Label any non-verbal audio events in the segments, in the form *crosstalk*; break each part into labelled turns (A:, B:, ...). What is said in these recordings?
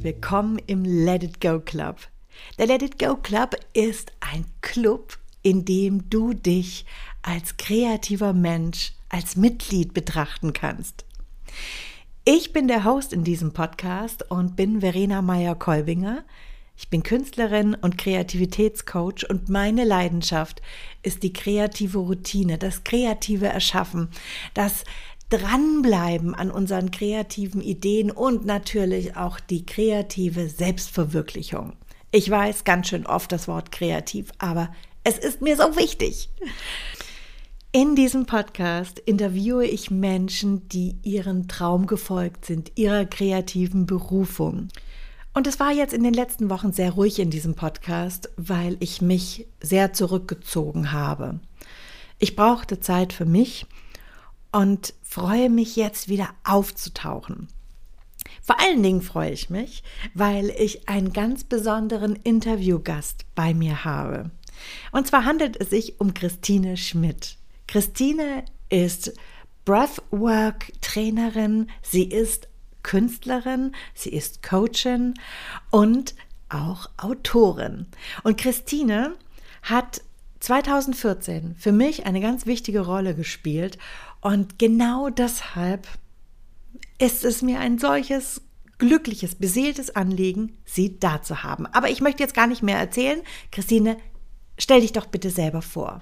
A: Willkommen im Let It Go Club. Der Let It Go Club ist ein Club, in dem du dich als kreativer Mensch, als Mitglied betrachten kannst. Ich bin der Host in diesem Podcast und bin Verena Meyer-Kolbinger. Ich bin Künstlerin und Kreativitätscoach und meine Leidenschaft ist die kreative Routine, das kreative Erschaffen, das dranbleiben an unseren kreativen Ideen und natürlich auch die kreative Selbstverwirklichung. Ich weiß ganz schön oft das Wort kreativ, aber es ist mir so wichtig. In diesem Podcast interviewe ich Menschen, die ihren Traum gefolgt sind, ihrer kreativen Berufung. Und es war jetzt in den letzten Wochen sehr ruhig in diesem Podcast, weil ich mich sehr zurückgezogen habe. Ich brauchte Zeit für mich und freue mich jetzt wieder aufzutauchen. Vor allen Dingen freue ich mich, weil ich einen ganz besonderen Interviewgast bei mir habe. Und zwar handelt es sich um Christine Schmidt. Christine ist Breathwork-Trainerin, sie ist Künstlerin, sie ist Coachin und auch Autorin. Und Christine hat 2014 für mich eine ganz wichtige Rolle gespielt und genau deshalb ist es mir ein solches glückliches, beseeltes Anliegen, Sie da zu haben. Aber ich möchte jetzt gar nicht mehr erzählen. Christine, stell dich doch bitte selber vor.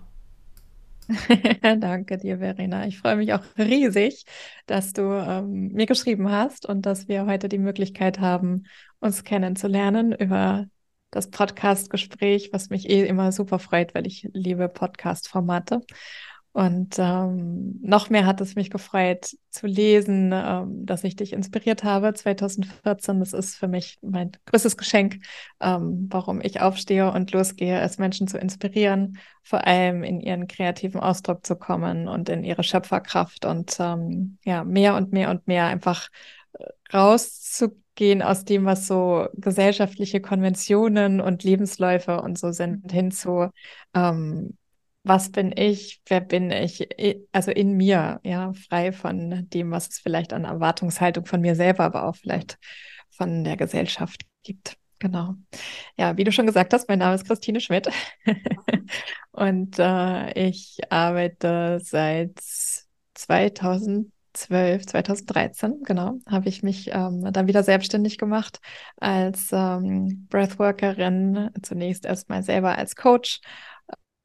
A: *laughs*
B: Danke dir, Verena. Ich freue mich auch riesig, dass du ähm, mir geschrieben hast und dass wir heute die Möglichkeit haben, uns kennenzulernen über das Podcast-Gespräch, was mich eh immer super freut, weil ich liebe Podcast-Formate. Und ähm, noch mehr hat es mich gefreut zu lesen, ähm, dass ich dich inspiriert habe 2014. Das ist für mich mein größtes Geschenk, ähm, warum ich aufstehe und losgehe, es Menschen zu inspirieren, vor allem in ihren kreativen Ausdruck zu kommen und in ihre Schöpferkraft und ähm, ja, mehr und mehr und mehr einfach äh, rauszugehen aus dem, was so gesellschaftliche Konventionen und Lebensläufe und so sind, hin zu ähm, was bin ich, wer bin ich, also in mir, ja, frei von dem, was es vielleicht an Erwartungshaltung von mir selber, aber auch vielleicht von der Gesellschaft gibt. Genau. Ja, wie du schon gesagt hast, mein Name ist Christine Schmidt *laughs* und äh, ich arbeite seit 2012, 2013, genau, habe ich mich ähm, dann wieder selbstständig gemacht als ähm, Breathworkerin, zunächst erstmal selber als Coach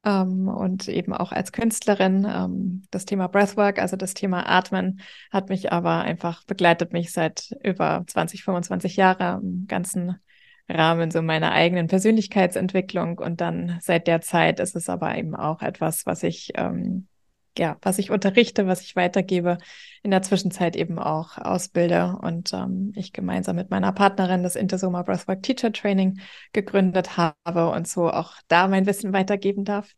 B: ähm, und eben auch als Künstlerin. Ähm, das Thema Breathwork, also das Thema Atmen, hat mich aber einfach begleitet mich seit über 20, 25 Jahren im ganzen Rahmen so meiner eigenen Persönlichkeitsentwicklung. Und dann seit der Zeit ist es aber eben auch etwas, was ich ähm, ja, was ich unterrichte, was ich weitergebe, in der Zwischenzeit eben auch ausbilde und ähm, ich gemeinsam mit meiner Partnerin das Intersoma Breathwork Teacher Training gegründet habe und so auch da mein Wissen weitergeben darf.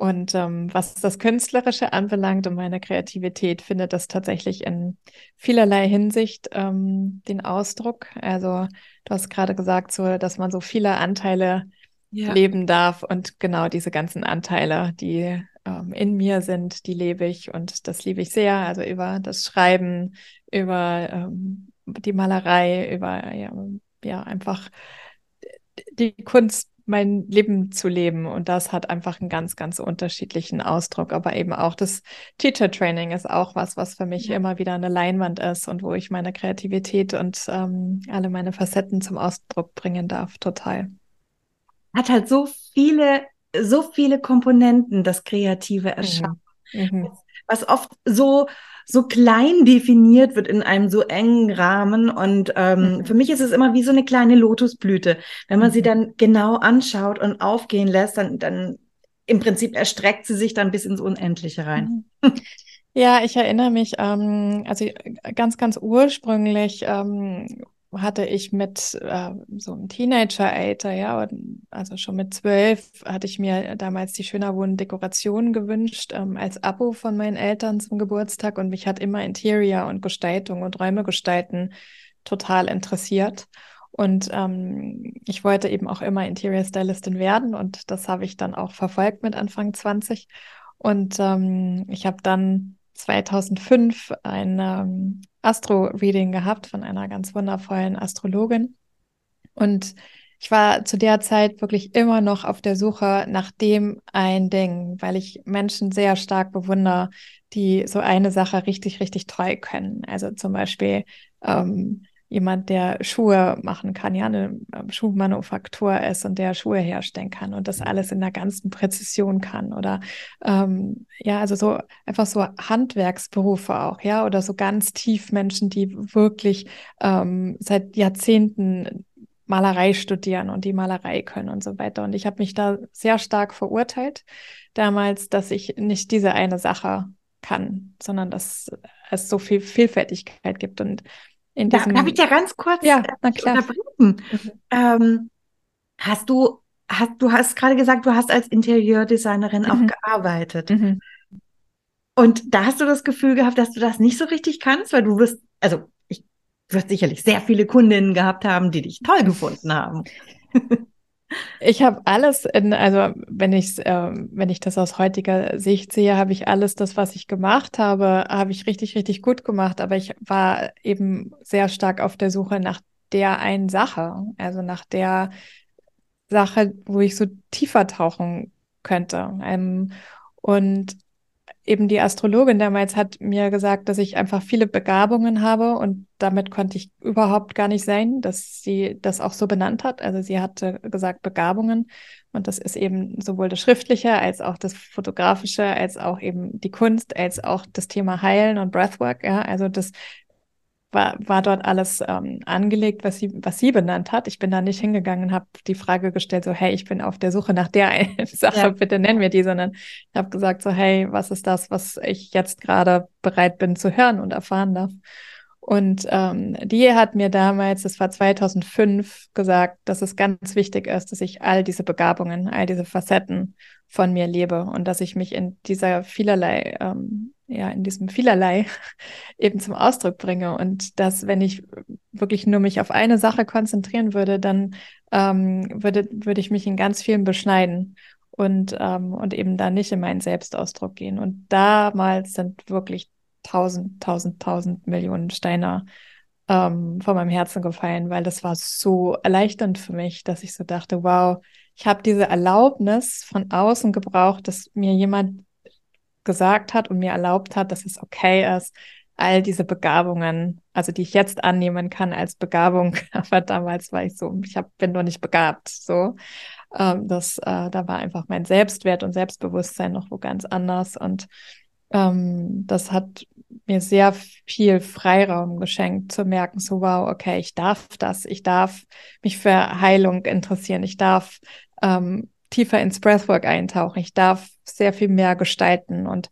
B: Und ähm, was das Künstlerische anbelangt und meine Kreativität, findet das tatsächlich in vielerlei Hinsicht ähm, den Ausdruck. Also du hast gerade gesagt, so, dass man so viele Anteile ja. leben darf und genau diese ganzen Anteile, die ähm, in mir sind, die lebe ich und das liebe ich sehr. Also über das Schreiben, über ähm, die Malerei, über ja, ja einfach die Kunst, mein Leben zu leben. Und das hat einfach einen ganz, ganz unterschiedlichen Ausdruck. Aber eben auch das Teacher Training ist auch was, was für mich ja. immer wieder eine Leinwand ist und wo ich meine Kreativität und ähm, alle meine Facetten zum Ausdruck bringen darf. Total.
A: Hat halt so viele so viele Komponenten, das kreative mhm. Erschaffen, mhm. was oft so so klein definiert wird in einem so engen Rahmen. Und ähm, mhm. für mich ist es immer wie so eine kleine Lotusblüte. Wenn man mhm. sie dann genau anschaut und aufgehen lässt, dann, dann im Prinzip erstreckt sie sich dann bis ins Unendliche rein.
B: Mhm. Ja, ich erinnere mich, ähm, also ganz, ganz ursprünglich ähm, hatte ich mit äh, so einem Teenager-Alter, ja, also schon mit zwölf, hatte ich mir damals die Schöner Wohnen Dekoration gewünscht ähm, als Abo von meinen Eltern zum Geburtstag und mich hat immer Interior und Gestaltung und Räume gestalten total interessiert. Und ähm, ich wollte eben auch immer Interior Stylistin werden und das habe ich dann auch verfolgt mit Anfang 20. Und ähm, ich habe dann 2005 ein ähm, Astro-Reading gehabt von einer ganz wundervollen Astrologin. Und ich war zu der Zeit wirklich immer noch auf der Suche nach dem ein Ding, weil ich Menschen sehr stark bewundere, die so eine Sache richtig, richtig treu können. Also zum Beispiel ähm, jemand, der Schuhe machen kann, ja, eine ähm, Schuhmanufaktur ist und der Schuhe herstellen kann und das mhm. alles in der ganzen Präzision kann oder ähm, ja, also so einfach so Handwerksberufe auch, ja, oder so ganz tief Menschen, die wirklich ähm, seit Jahrzehnten Malerei studieren und die Malerei können und so weiter. Und ich habe mich da sehr stark verurteilt damals, dass ich nicht diese eine Sache kann, sondern dass es so viel Vielfältigkeit gibt und
A: in diesem. Darf ich dir ganz kurz
B: ja, na klar.
A: unterbrechen? Mhm. Ähm, hast du, hast, du hast gerade gesagt, du hast als Interieurdesignerin mhm. auch gearbeitet. Mhm. Und da hast du das Gefühl gehabt, dass du das nicht so richtig kannst, weil du wirst, also ich wirst sicherlich sehr viele Kundinnen gehabt haben, die dich toll gefunden haben. *laughs*
B: Ich habe alles in, also wenn ich äh, wenn ich das aus heutiger Sicht sehe, habe ich alles das, was ich gemacht habe, habe ich richtig, richtig gut gemacht. Aber ich war eben sehr stark auf der Suche nach der einen Sache, also nach der Sache, wo ich so tiefer tauchen könnte. Ähm, und eben die Astrologin damals hat mir gesagt, dass ich einfach viele Begabungen habe und damit konnte ich überhaupt gar nicht sein, dass sie das auch so benannt hat. Also sie hatte gesagt Begabungen und das ist eben sowohl das Schriftliche als auch das Fotografische, als auch eben die Kunst, als auch das Thema Heilen und Breathwork. Ja, also das war, war dort alles ähm, angelegt, was sie, was sie benannt hat. Ich bin da nicht hingegangen und habe die Frage gestellt, so, hey, ich bin auf der Suche nach der einen *laughs* Sache, ja. bitte nennen wir die, sondern ich habe gesagt, so, hey, was ist das, was ich jetzt gerade bereit bin zu hören und erfahren darf? Und ähm, die hat mir damals, das war 2005, gesagt, dass es ganz wichtig ist, dass ich all diese Begabungen, all diese Facetten von mir lebe und dass ich mich in dieser vielerlei ähm, ja, in diesem vielerlei *laughs* eben zum Ausdruck bringe. Und dass, wenn ich wirklich nur mich auf eine Sache konzentrieren würde, dann ähm, würde, würde ich mich in ganz vielen beschneiden und, ähm, und eben da nicht in meinen Selbstausdruck gehen. Und damals sind wirklich tausend, tausend, tausend Millionen Steine ähm, von meinem Herzen gefallen, weil das war so erleichternd für mich, dass ich so dachte, wow, ich habe diese Erlaubnis von außen gebraucht, dass mir jemand gesagt hat und mir erlaubt hat, dass es okay ist, all diese Begabungen, also die ich jetzt annehmen kann als Begabung, *laughs* aber damals war ich so, ich hab, bin noch nicht begabt, so. Ähm, das, äh, da war einfach mein Selbstwert und Selbstbewusstsein noch wo ganz anders und ähm, das hat mir sehr viel Freiraum geschenkt, zu merken, so wow, okay, ich darf das, ich darf mich für Heilung interessieren, ich darf ähm, tiefer ins Breathwork eintauchen. Ich darf sehr viel mehr gestalten. Und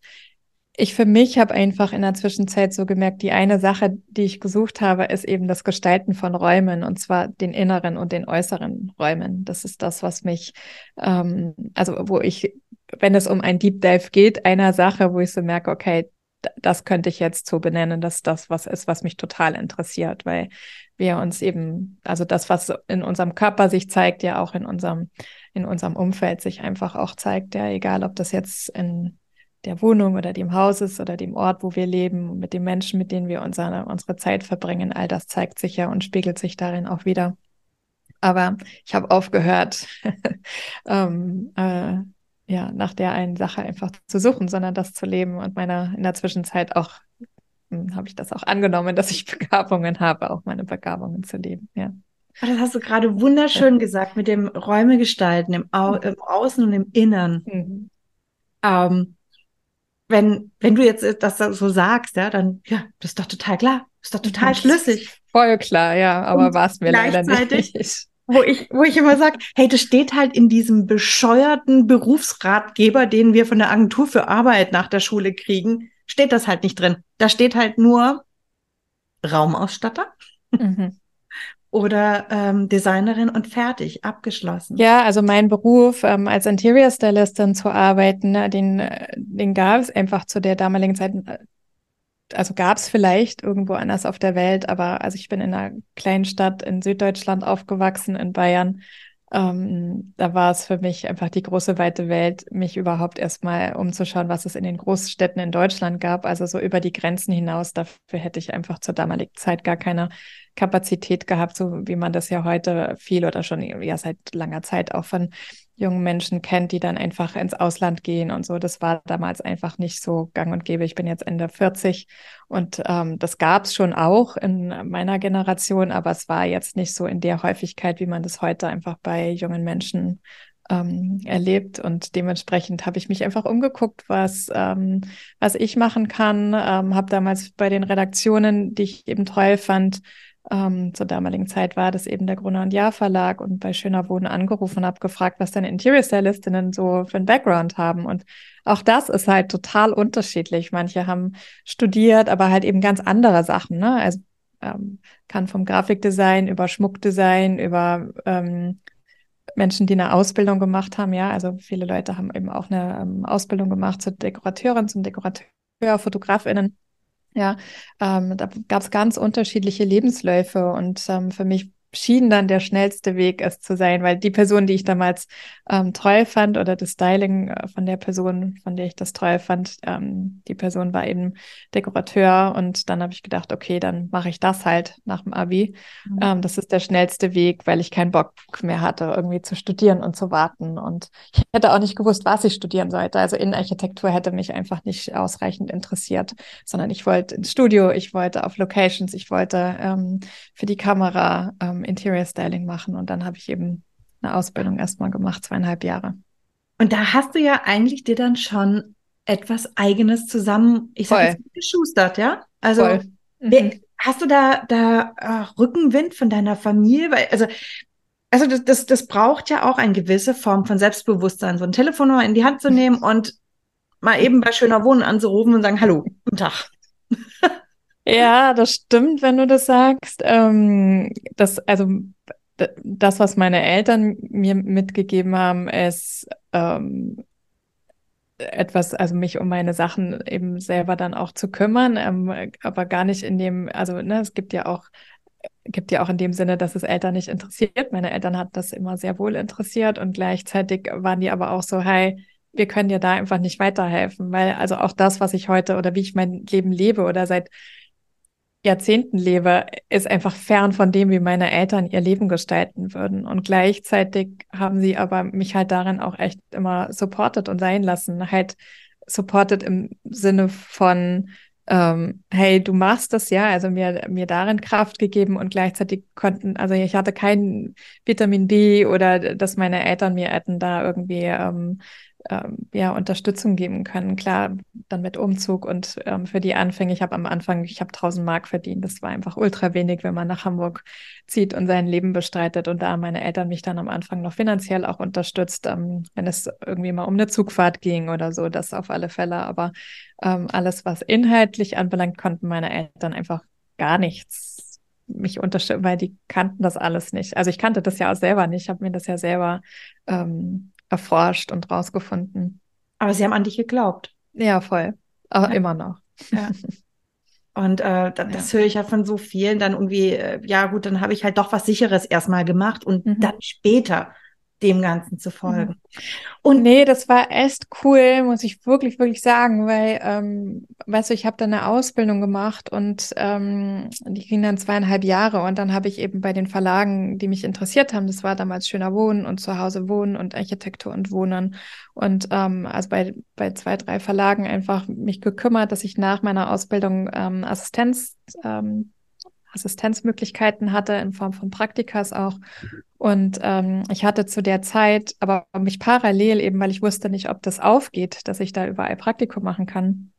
B: ich für mich habe einfach in der Zwischenzeit so gemerkt, die eine Sache, die ich gesucht habe, ist eben das Gestalten von Räumen und zwar den inneren und den äußeren Räumen. Das ist das, was mich, ähm, also wo ich, wenn es um ein Deep Dive geht, einer Sache, wo ich so merke, okay, das könnte ich jetzt so benennen, dass das was ist, was mich total interessiert, weil wir uns eben, also das, was in unserem Körper sich zeigt, ja auch in unserem in unserem Umfeld sich einfach auch zeigt, ja, egal ob das jetzt in der Wohnung oder dem Haus ist oder dem Ort, wo wir leben, mit den Menschen, mit denen wir unsere, unsere Zeit verbringen, all das zeigt sich ja und spiegelt sich darin auch wieder. Aber ich habe aufgehört, *laughs* ähm, äh, ja, nach der einen Sache einfach zu suchen, sondern das zu leben und meiner in der Zwischenzeit auch hm, habe ich das auch angenommen, dass ich *laughs* Begabungen habe, auch meine Begabungen zu leben, ja.
A: Ah, das hast du gerade wunderschön gesagt mit dem Räume gestalten, im, Au mhm. im Außen und im Innern. Mhm. Ähm, wenn, wenn du jetzt das so sagst, ja, dann, ja, das ist doch total klar. Das ist doch total schlüssig.
B: Voll klar, ja, aber war es mir leider nicht. *laughs*
A: Wo ich, wo ich immer sage, hey, das steht halt in diesem bescheuerten Berufsratgeber, den wir von der Agentur für Arbeit nach der Schule kriegen, steht das halt nicht drin. Da steht halt nur Raumausstatter. Mhm oder ähm, Designerin und fertig, abgeschlossen.
B: Ja, also mein Beruf ähm, als Interior Stylistin zu arbeiten, ne, den, den gab es einfach zu der damaligen Zeit, äh, also gab es vielleicht irgendwo anders auf der Welt, aber also ich bin in einer kleinen Stadt in Süddeutschland aufgewachsen, in Bayern. ähm, da war es für mich einfach die große weite Welt, mich überhaupt erstmal umzuschauen, was es in den Großstädten in Deutschland gab. Also so über die Grenzen hinaus. Dafür hätte ich einfach zur damaligen Zeit gar keine Kapazität gehabt, so wie man das ja heute viel oder schon ja seit langer Zeit auch von jungen Menschen kennt, die dann einfach ins Ausland gehen und so. Das war damals einfach nicht so gang und gäbe. Ich bin jetzt Ende 40 und ähm, das gab es schon auch in meiner Generation, aber es war jetzt nicht so in der Häufigkeit, wie man das heute einfach bei jungen Menschen ähm, erlebt. Und dementsprechend habe ich mich einfach umgeguckt, was, ähm, was ich machen kann. Ähm, habe damals bei den Redaktionen, die ich eben toll fand, ähm, zur damaligen Zeit war das eben der Gruner und Jahr Verlag und bei Schöner Wohnen angerufen und habe gefragt, was denn Interior Stylistinnen so für einen Background haben. Und auch das ist halt total unterschiedlich. Manche haben studiert, aber halt eben ganz andere Sachen. Ne? Also ähm, kann vom Grafikdesign über Schmuckdesign, über ähm, Menschen, die eine Ausbildung gemacht haben. Ja, also viele Leute haben eben auch eine ähm, Ausbildung gemacht zur Dekorateurin, zum Dekorateur, Fotografinnen. Ja, ähm, da gab es ganz unterschiedliche Lebensläufe und ähm, für mich schien dann der schnellste Weg es zu sein, weil die Person, die ich damals ähm, toll fand oder das Styling äh, von der Person, von der ich das toll fand, ähm, die Person war eben Dekorateur und dann habe ich gedacht, okay, dann mache ich das halt nach dem Abi. Mhm. Ähm, das ist der schnellste Weg, weil ich keinen Bock mehr hatte, irgendwie zu studieren und zu warten und ich hätte auch nicht gewusst, was ich studieren sollte. Also Innenarchitektur hätte mich einfach nicht ausreichend interessiert, sondern ich wollte ins Studio, ich wollte auf Locations, ich wollte ähm, für die Kamera ähm, ähm, Interior Styling machen. Und dann habe ich eben eine Ausbildung erstmal gemacht, zweieinhalb Jahre.
A: Und da hast du ja eigentlich dir dann schon etwas Eigenes zusammen, ich sage jetzt geschustert, ja? Also mhm. hast du da, da äh, Rückenwind von deiner Familie? Weil, also, also das, das, das braucht ja auch eine gewisse Form von Selbstbewusstsein, so ein Telefon in die Hand zu nehmen und mal eben bei schöner Wohnen anzurufen und sagen, hallo, guten Tag. *laughs*
B: Ja, das stimmt, wenn du das sagst. Ähm, das, also das, was meine Eltern mir mitgegeben haben, ist ähm, etwas, also mich um meine Sachen eben selber dann auch zu kümmern, ähm, aber gar nicht in dem, also ne, es gibt ja auch gibt ja auch in dem Sinne, dass es Eltern nicht interessiert. Meine Eltern hat das immer sehr wohl interessiert und gleichzeitig waren die aber auch so, hey, wir können dir da einfach nicht weiterhelfen, weil also auch das, was ich heute oder wie ich mein Leben lebe oder seit Jahrzehnten lebe, ist einfach fern von dem, wie meine Eltern ihr Leben gestalten würden. Und gleichzeitig haben sie aber mich halt darin auch echt immer supportet und sein lassen. Halt supportet im Sinne von, ähm, hey, du machst das ja, also mir, mir darin Kraft gegeben und gleichzeitig konnten, also ich hatte kein Vitamin B oder dass meine Eltern mir hätten da irgendwie ähm, ähm, ja, Unterstützung geben können. Klar, dann mit Umzug und ähm, für die Anfänge, ich habe am Anfang, ich habe 1000 Mark verdient. Das war einfach ultra wenig, wenn man nach Hamburg zieht und sein Leben bestreitet. Und da haben meine Eltern mich dann am Anfang noch finanziell auch unterstützt, ähm, wenn es irgendwie mal um eine Zugfahrt ging oder so, das auf alle Fälle. Aber ähm, alles, was inhaltlich anbelangt, konnten meine Eltern einfach gar nichts mich unterstützen, weil die kannten das alles nicht. Also ich kannte das ja auch selber nicht, ich habe mir das ja selber ähm, erforscht und rausgefunden.
A: Aber sie haben an dich geglaubt.
B: Ja, voll. Aber ja. immer noch. Ja.
A: Und äh, das ja. höre ich ja von so vielen dann irgendwie, äh, ja gut, dann habe ich halt doch was Sicheres erstmal gemacht und mhm. dann später dem Ganzen zu folgen. Mhm.
B: Und nee, das war echt cool, muss ich wirklich, wirklich sagen, weil, ähm, weißt du, ich habe da eine Ausbildung gemacht und ähm, die ging dann zweieinhalb Jahre und dann habe ich eben bei den Verlagen, die mich interessiert haben, das war damals Schöner Wohnen und Zuhause Wohnen und Architektur und Wohnen und ähm, also bei, bei zwei, drei Verlagen einfach mich gekümmert, dass ich nach meiner Ausbildung ähm, Assistenz ähm, Assistenzmöglichkeiten hatte in Form von Praktikas auch. Und ähm, ich hatte zu der Zeit aber mich parallel eben, weil ich wusste nicht, ob das aufgeht, dass ich da überall Praktikum machen kann,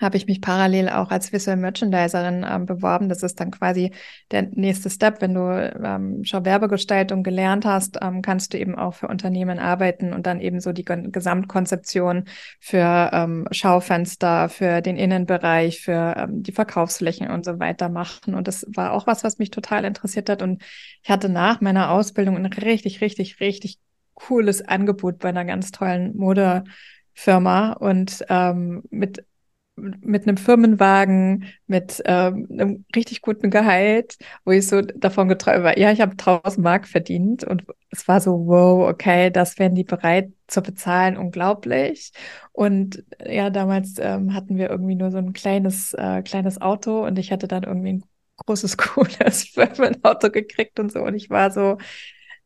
B: habe ich mich parallel auch als Visual Merchandiserin ähm, beworben. Das ist dann quasi der nächste Step. Wenn du ähm, schon Werbegestaltung gelernt hast, ähm, kannst du eben auch für Unternehmen arbeiten und dann eben so die Gesamtkonzeption für ähm, Schaufenster, für den Innenbereich, für ähm, die Verkaufsflächen und so weiter machen. Und das war auch was, was mich total interessiert hat. Und ich hatte nach meiner Ausbildung ein richtig, richtig, richtig cooles Angebot bei einer ganz tollen Modefirma und ähm, mit mit einem Firmenwagen, mit ähm, einem richtig guten Gehalt, wo ich so davon geträumt war, ja, ich habe 1000 Mark verdient und es war so, wow, okay, das wären die bereit zu bezahlen, unglaublich. Und ja, damals ähm, hatten wir irgendwie nur so ein kleines, äh, kleines Auto und ich hatte dann irgendwie ein großes, *laughs* cooles Firmenauto gekriegt und so und ich war so,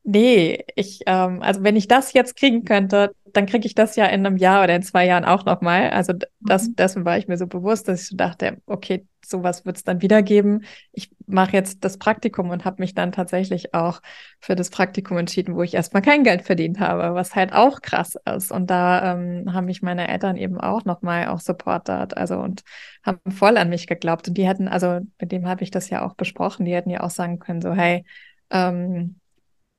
B: Nee, ich, ähm, also wenn ich das jetzt kriegen könnte, dann kriege ich das ja in einem Jahr oder in zwei Jahren auch nochmal. Also das, mhm. dessen war ich mir so bewusst, dass ich so dachte, okay, sowas wird es dann wieder geben. Ich mache jetzt das Praktikum und habe mich dann tatsächlich auch für das Praktikum entschieden, wo ich erstmal kein Geld verdient habe, was halt auch krass ist. Und da ähm, haben mich meine Eltern eben auch nochmal auch supportet, also und haben voll an mich geglaubt. Und die hätten, also mit dem habe ich das ja auch besprochen, die hätten ja auch sagen können, so, hey, ähm,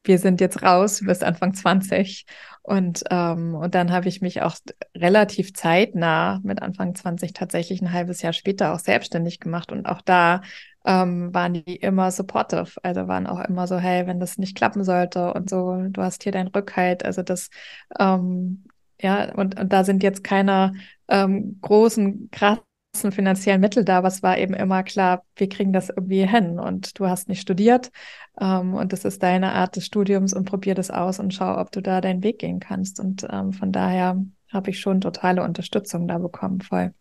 B: wir sind jetzt raus, du bist Anfang 20. Und, ähm, und dann habe ich mich auch relativ zeitnah mit Anfang 20 tatsächlich ein halbes Jahr später auch selbstständig gemacht. Und auch da ähm, waren die immer supportive. Also waren auch immer so, hey, wenn das nicht klappen sollte und so, du hast hier dein Rückhalt. Also das, ähm, ja, und, und da sind jetzt keine ähm, großen, krassen finanziellen Mittel da, aber es war eben immer klar, wir kriegen das irgendwie hin und du hast nicht studiert ähm, und das ist deine Art des Studiums und probier das aus und schau, ob du da deinen Weg gehen kannst. Und ähm, von daher habe ich schon totale Unterstützung da bekommen, voll.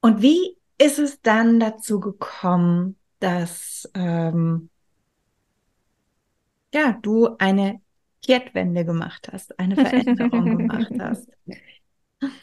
A: Und wie ist es dann dazu gekommen, dass ähm, ja, du eine Kehrtwende gemacht hast, eine Veränderung gemacht *laughs* hast?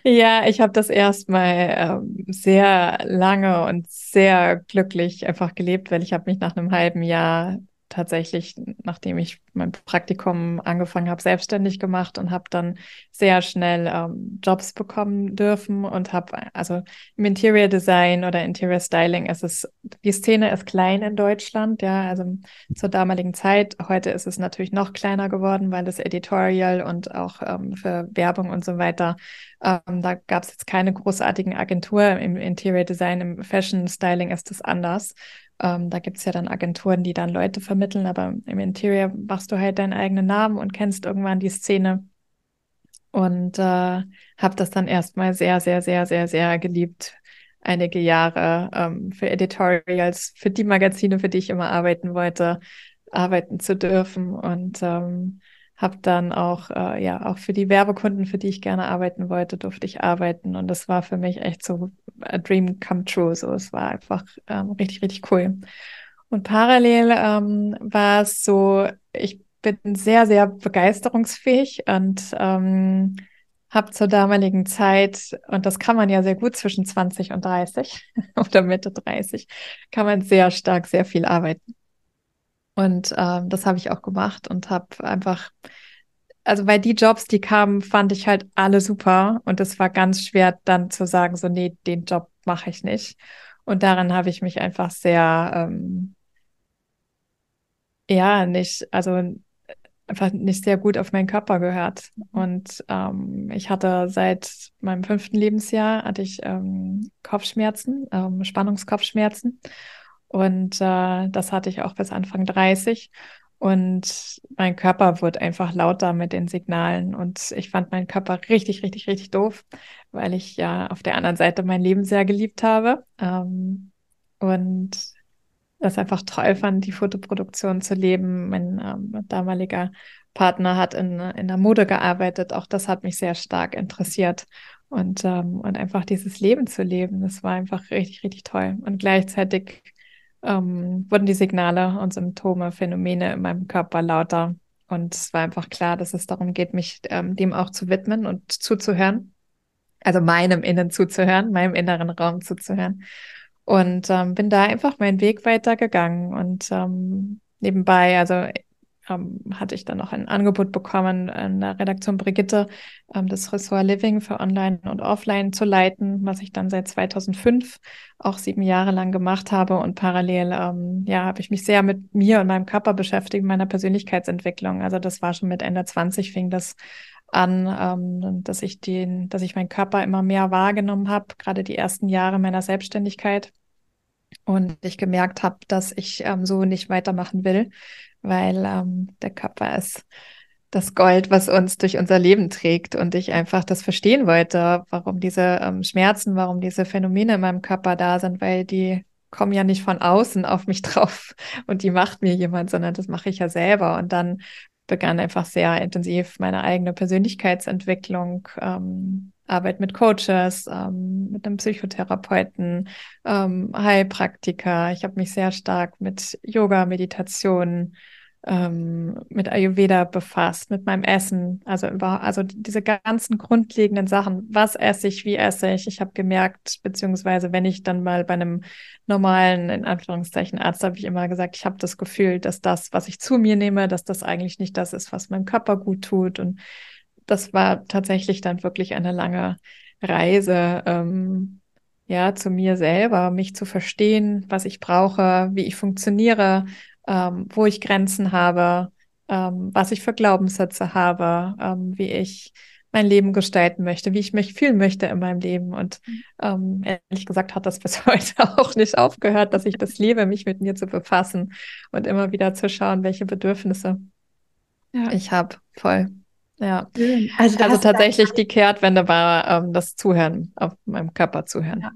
B: Ja, ich habe das erstmal ähm, sehr lange und sehr glücklich einfach gelebt, weil ich habe mich nach einem halben Jahr tatsächlich, nachdem ich mein Praktikum angefangen habe, selbstständig gemacht und habe dann sehr schnell ähm, Jobs bekommen dürfen und habe also im Interior Design oder Interior Styling ist es die Szene ist klein in Deutschland, ja, also zur damaligen Zeit. Heute ist es natürlich noch kleiner geworden, weil das Editorial und auch ähm, für Werbung und so weiter ähm, da gab es jetzt keine großartigen Agenturen im Interior Design, im Fashion Styling ist das anders. Ähm, da gibt es ja dann Agenturen, die dann Leute vermitteln, aber im Interior machst du halt deinen eigenen Namen und kennst irgendwann die Szene. Und äh, habe das dann erstmal sehr, sehr, sehr, sehr, sehr geliebt. Einige Jahre ähm, für Editorials, für die Magazine, für die ich immer arbeiten wollte, arbeiten zu dürfen. Und ähm, habe dann auch, äh, ja, auch für die Werbekunden, für die ich gerne arbeiten wollte, durfte ich arbeiten. Und das war für mich echt so a dream come true. So, es war einfach ähm, richtig, richtig cool. Und parallel ähm, war es so, ich bin sehr, sehr begeisterungsfähig und ähm, habe zur damaligen Zeit, und das kann man ja sehr gut zwischen 20 und 30 *laughs* oder Mitte 30, kann man sehr stark, sehr viel arbeiten. Und ähm, das habe ich auch gemacht und habe einfach, also weil die Jobs, die kamen, fand ich halt alle super. Und es war ganz schwer dann zu sagen, so, nee, den Job mache ich nicht. Und daran habe ich mich einfach sehr, ähm, ja, nicht, also einfach nicht sehr gut auf meinen Körper gehört. Und ähm, ich hatte seit meinem fünften Lebensjahr hatte ich ähm, Kopfschmerzen, ähm, Spannungskopfschmerzen. Und äh, das hatte ich auch bis Anfang 30. Und mein Körper wurde einfach lauter mit den Signalen. Und ich fand meinen Körper richtig, richtig, richtig doof, weil ich ja auf der anderen Seite mein Leben sehr geliebt habe. Ähm, und das einfach toll fand, die Fotoproduktion zu leben. Mein ähm, damaliger Partner hat in, in der Mode gearbeitet. Auch das hat mich sehr stark interessiert. Und, ähm, und einfach dieses Leben zu leben, das war einfach richtig, richtig toll. Und gleichzeitig ähm, wurden die Signale und Symptome, Phänomene in meinem Körper lauter. Und es war einfach klar, dass es darum geht, mich ähm, dem auch zu widmen und zuzuhören. Also meinem Innen zuzuhören, meinem inneren Raum zuzuhören. Und ähm, bin da einfach meinen Weg weitergegangen und ähm, nebenbei, also ähm, hatte ich dann noch ein Angebot bekommen, in der Redaktion Brigitte ähm, das Ressort Living für Online und Offline zu leiten, was ich dann seit 2005 auch sieben Jahre lang gemacht habe. Und parallel, ähm, ja, habe ich mich sehr mit mir und meinem Körper beschäftigt, meiner Persönlichkeitsentwicklung. Also das war schon mit Ende 20 fing das an, ähm, dass ich den, dass ich meinen Körper immer mehr wahrgenommen habe, gerade die ersten Jahre meiner Selbstständigkeit. Und ich gemerkt habe, dass ich ähm, so nicht weitermachen will, weil ähm, der Körper ist das Gold, was uns durch unser Leben trägt und ich einfach das verstehen wollte, warum diese ähm, Schmerzen, warum diese Phänomene in meinem Körper da sind, weil die kommen ja nicht von außen auf mich *laughs* drauf und die macht mir jemand, sondern das mache ich ja selber. Und dann begann einfach sehr intensiv meine eigene Persönlichkeitsentwicklung, ähm, Arbeit mit Coaches, ähm, mit einem Psychotherapeuten, ähm, Heilpraktiker. Ich habe mich sehr stark mit Yoga, Meditation, ähm, mit Ayurveda befasst, mit meinem Essen, also über, also diese ganzen grundlegenden Sachen. Was esse ich, wie esse ich? Ich habe gemerkt, beziehungsweise wenn ich dann mal bei einem normalen, in Anführungszeichen, Arzt habe ich immer gesagt, ich habe das Gefühl, dass das, was ich zu mir nehme, dass das eigentlich nicht das ist, was meinem Körper gut tut. Und das war tatsächlich dann wirklich eine lange Reise. Ähm, ja, zu mir selber, mich zu verstehen, was ich brauche, wie ich funktioniere, ähm, wo ich Grenzen habe, ähm, was ich für Glaubenssätze habe, ähm, wie ich mein Leben gestalten möchte, wie ich mich fühlen möchte in meinem Leben. Und ähm, ehrlich gesagt hat das *laughs* bis heute auch nicht aufgehört, dass ich das *laughs* liebe, mich mit mir zu befassen und immer wieder zu schauen, welche Bedürfnisse ja. ich habe. Voll. Ja. Also, also tatsächlich die Kehrtwende war ähm, das Zuhören, auf meinem Körper zuhören. Ja.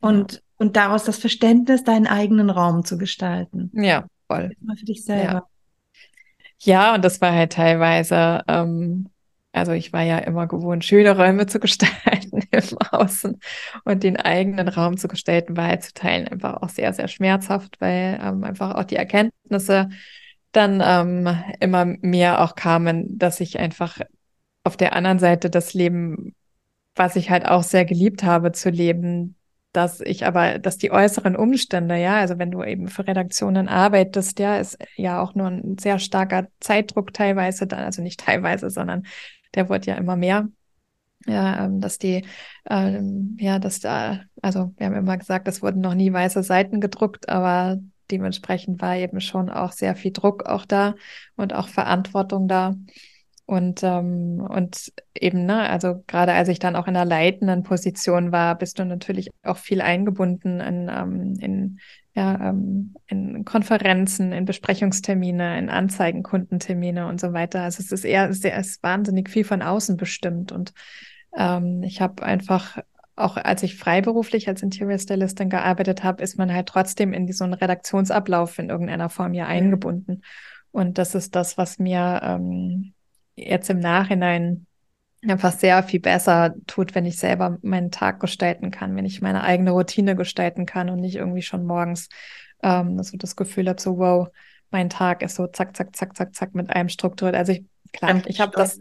A: Und und daraus das Verständnis, deinen eigenen Raum zu gestalten.
B: Ja, voll.
A: Mal für dich selber.
B: Ja. ja, und das war halt teilweise, ähm, also ich war ja immer gewohnt, schöne Räume zu *laughs* gestalten im Außen und den eigenen Raum zu gestalten, war halt zu teilen einfach auch sehr, sehr schmerzhaft, weil ähm, einfach auch die Erkenntnisse dann ähm, immer mehr auch kamen, dass ich einfach auf der anderen Seite das Leben, was ich halt auch sehr geliebt habe zu leben, dass ich aber, dass die äußeren Umstände, ja, also wenn du eben für Redaktionen arbeitest, ja, ist ja auch nur ein sehr starker Zeitdruck teilweise, dann, also nicht teilweise, sondern der wird ja immer mehr. Ja, ähm, dass die, ähm, ja, dass da, also wir haben immer gesagt, es wurden noch nie weiße Seiten gedruckt, aber dementsprechend war eben schon auch sehr viel Druck auch da und auch Verantwortung da. Und, ähm, und eben, ne, also gerade als ich dann auch in einer leitenden Position war, bist du natürlich auch viel eingebunden in, ähm, in, ja, ähm, in Konferenzen, in Besprechungstermine, in Anzeigenkundentermine und so weiter. Also es ist eher sehr, es ist wahnsinnig viel von außen bestimmt. Und ähm, ich habe einfach auch als ich freiberuflich als Interior Stylistin gearbeitet habe, ist man halt trotzdem in so einen Redaktionsablauf in irgendeiner Form ja eingebunden. Und das ist das, was mir ähm, jetzt im Nachhinein einfach sehr viel besser tut, wenn ich selber meinen Tag gestalten kann, wenn ich meine eigene Routine gestalten kann und nicht irgendwie schon morgens ähm, so das Gefühl habe, so wow, mein Tag ist so zack, zack, zack, zack, zack mit einem strukturiert. Also ich, klar, ich habe das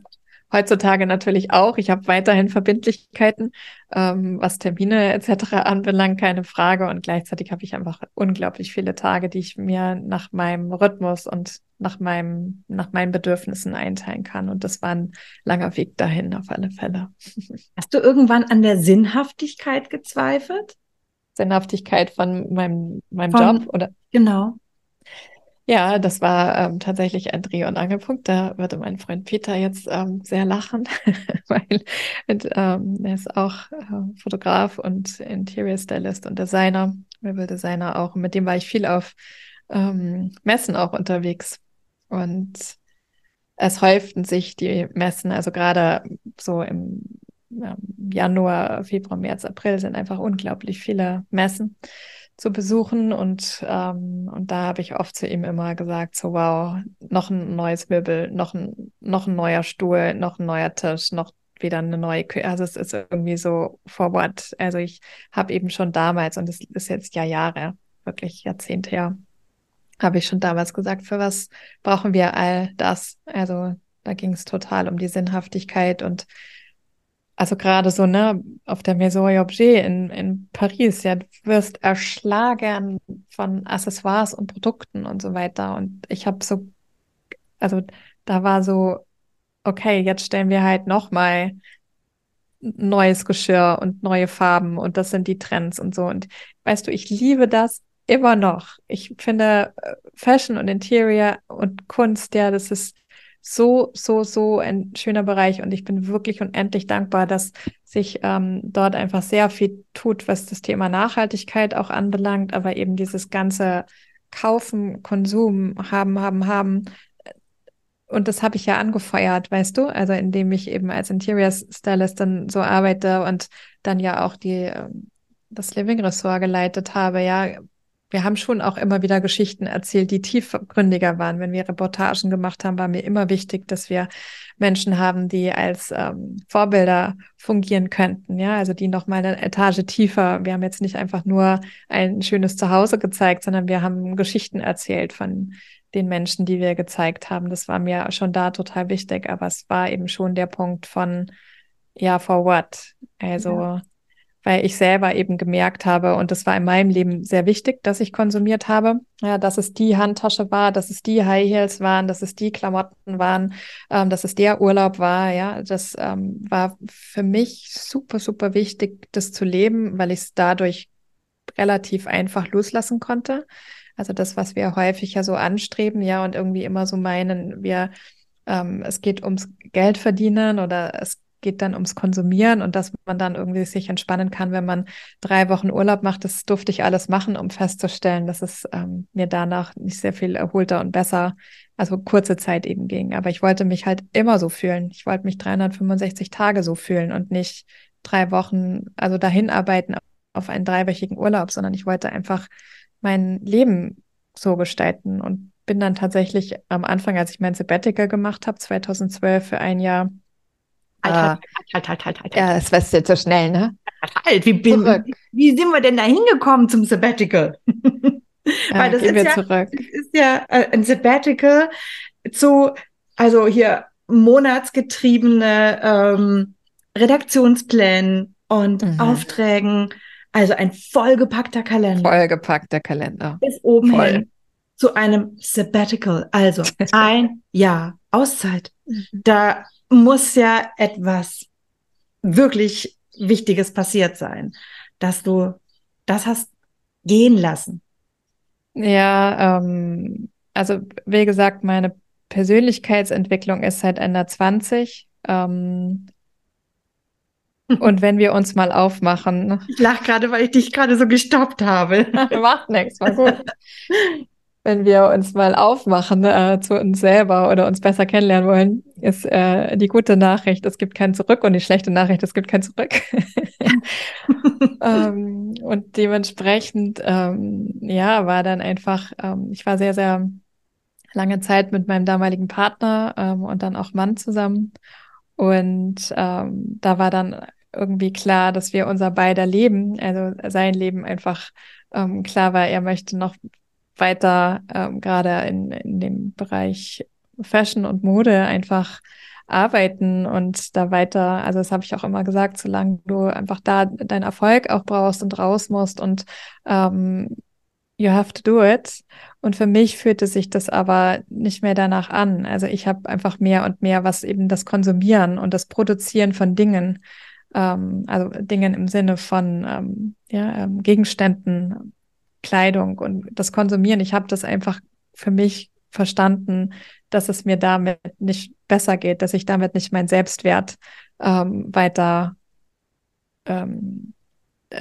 B: heutzutage natürlich auch. Ich habe weiterhin Verbindlichkeiten, ähm, was Termine etc. *laughs* anbelangt, keine Frage. Und gleichzeitig habe ich einfach unglaublich viele Tage, die ich mir nach meinem Rhythmus und nach meinem, nach meinen Bedürfnissen einteilen kann. Und das war ein langer Weg dahin, auf alle Fälle. *laughs*
A: Hast du irgendwann an der Sinnhaftigkeit gezweifelt?
B: Sinnhaftigkeit von meinem, meinem von, Job oder?
A: Genau.
B: Ja, das war ähm, tatsächlich ein Dreh- und Angelpunkt. Da würde mein Freund Peter jetzt ähm, sehr lachen, *laughs* weil ähm, er ist auch äh, Fotograf und Interior Stylist und Designer, Möbeldesigner auch. Und mit dem war ich viel auf ähm, Messen auch unterwegs. Und es häuften sich die Messen, also gerade so im Januar, Februar, März, April sind einfach unglaublich viele Messen zu besuchen und ähm, und da habe ich oft zu ihm immer gesagt so wow noch ein neues Möbel noch ein noch ein neuer Stuhl noch ein neuer Tisch noch wieder eine neue Küche also es ist irgendwie so forward. Also ich habe eben schon damals und es ist jetzt ja Jahre wirklich Jahrzehnte her habe ich schon damals gesagt für was brauchen wir all das? Also da ging es total um die Sinnhaftigkeit und also gerade so, ne, auf der Maison Objet in, in Paris, ja, du wirst erschlagen von Accessoires und Produkten und so weiter. Und ich habe so, also da war so, okay, jetzt stellen wir halt nochmal neues Geschirr und neue Farben und das sind die Trends und so. Und weißt du, ich liebe das immer noch. Ich finde äh, Fashion und Interior und Kunst, ja, das ist so, so, so ein schöner Bereich und ich bin wirklich unendlich dankbar, dass sich ähm, dort einfach sehr viel tut, was das Thema Nachhaltigkeit auch anbelangt, aber eben dieses ganze Kaufen, Konsum, haben, haben, haben, und das habe ich ja angefeuert, weißt du? Also indem ich eben als Interior Stylist dann so arbeite und dann ja auch die ähm, das Living Ressort geleitet habe, ja, wir haben schon auch immer wieder Geschichten erzählt, die tiefgründiger waren. Wenn wir Reportagen gemacht haben, war mir immer wichtig, dass wir Menschen haben, die als ähm, Vorbilder fungieren könnten. Ja, also die noch mal eine Etage tiefer. Wir haben jetzt nicht einfach nur ein schönes Zuhause gezeigt, sondern wir haben Geschichten erzählt von den Menschen, die wir gezeigt haben. Das war mir schon da total wichtig. Aber es war eben schon der Punkt von, ja, for what? Also, ja weil ich selber eben gemerkt habe, und das war in meinem Leben sehr wichtig, dass ich konsumiert habe, ja, dass es die Handtasche war, dass es die High Heels waren, dass es die Klamotten waren, ähm, dass es der Urlaub war, ja, das ähm, war für mich super, super wichtig, das zu leben, weil ich es dadurch relativ einfach loslassen konnte. Also das, was wir häufig ja so anstreben, ja, und irgendwie immer so meinen, wir, ähm, es geht ums Geld verdienen oder es geht dann ums Konsumieren und dass man dann irgendwie sich entspannen kann, wenn man drei Wochen Urlaub macht. Das durfte ich alles machen, um festzustellen, dass es ähm, mir danach nicht sehr viel erholter und besser, also kurze Zeit eben ging. Aber ich wollte mich halt immer so fühlen. Ich wollte mich 365 Tage so fühlen und nicht drei Wochen, also dahin arbeiten auf einen dreiwöchigen Urlaub, sondern ich wollte einfach mein Leben so gestalten und bin dann tatsächlich am Anfang, als ich mein Sabbatical gemacht habe, 2012 für ein Jahr,
A: Halt, halt, halt, halt, halt, halt,
B: Ja, das wärst jetzt so schnell, ne?
A: Halt, halt. Wie, bin, wie sind wir denn da hingekommen zum Sabbatical? *laughs*
B: Weil das ist ja, zurück.
A: ist ja ein Sabbatical zu, also hier monatsgetriebene ähm, Redaktionsplänen und mhm. Aufträgen. Also ein vollgepackter Kalender.
B: Vollgepackter Kalender.
A: Bis oben Voll. hin zu einem Sabbatical. Also *laughs* ein Jahr Auszeit. Mhm. Da muss ja etwas wirklich Wichtiges passiert sein, dass du das hast gehen lassen.
B: Ja, ähm, also wie gesagt, meine Persönlichkeitsentwicklung ist seit Ende 20. Ähm, und wenn wir uns mal aufmachen.
A: Ich lache gerade, weil ich dich gerade so gestoppt habe. *laughs*
B: Macht nichts, war gut. *laughs* wenn wir uns mal aufmachen äh, zu uns selber oder uns besser kennenlernen wollen, ist äh, die gute Nachricht, es gibt kein Zurück und die schlechte Nachricht, es gibt kein Zurück. *laughs* ähm, und dementsprechend, ähm, ja, war dann einfach, ähm, ich war sehr, sehr lange Zeit mit meinem damaligen Partner ähm, und dann auch Mann zusammen. Und ähm, da war dann irgendwie klar, dass wir unser beider Leben, also sein Leben einfach ähm, klar war, er möchte noch weiter ähm, gerade in, in dem Bereich Fashion und Mode einfach arbeiten und da weiter, also das habe ich auch immer gesagt, solange du einfach da deinen Erfolg auch brauchst und raus musst und ähm, you have to do it. Und für mich fühlte sich das aber nicht mehr danach an. Also ich habe einfach mehr und mehr, was eben das Konsumieren und das Produzieren von Dingen, ähm, also Dingen im Sinne von ähm, ja, ähm, Gegenständen, Kleidung und das Konsumieren. Ich habe das einfach für mich verstanden, dass es mir damit nicht besser geht, dass ich damit nicht meinen Selbstwert ähm, weiter, ähm,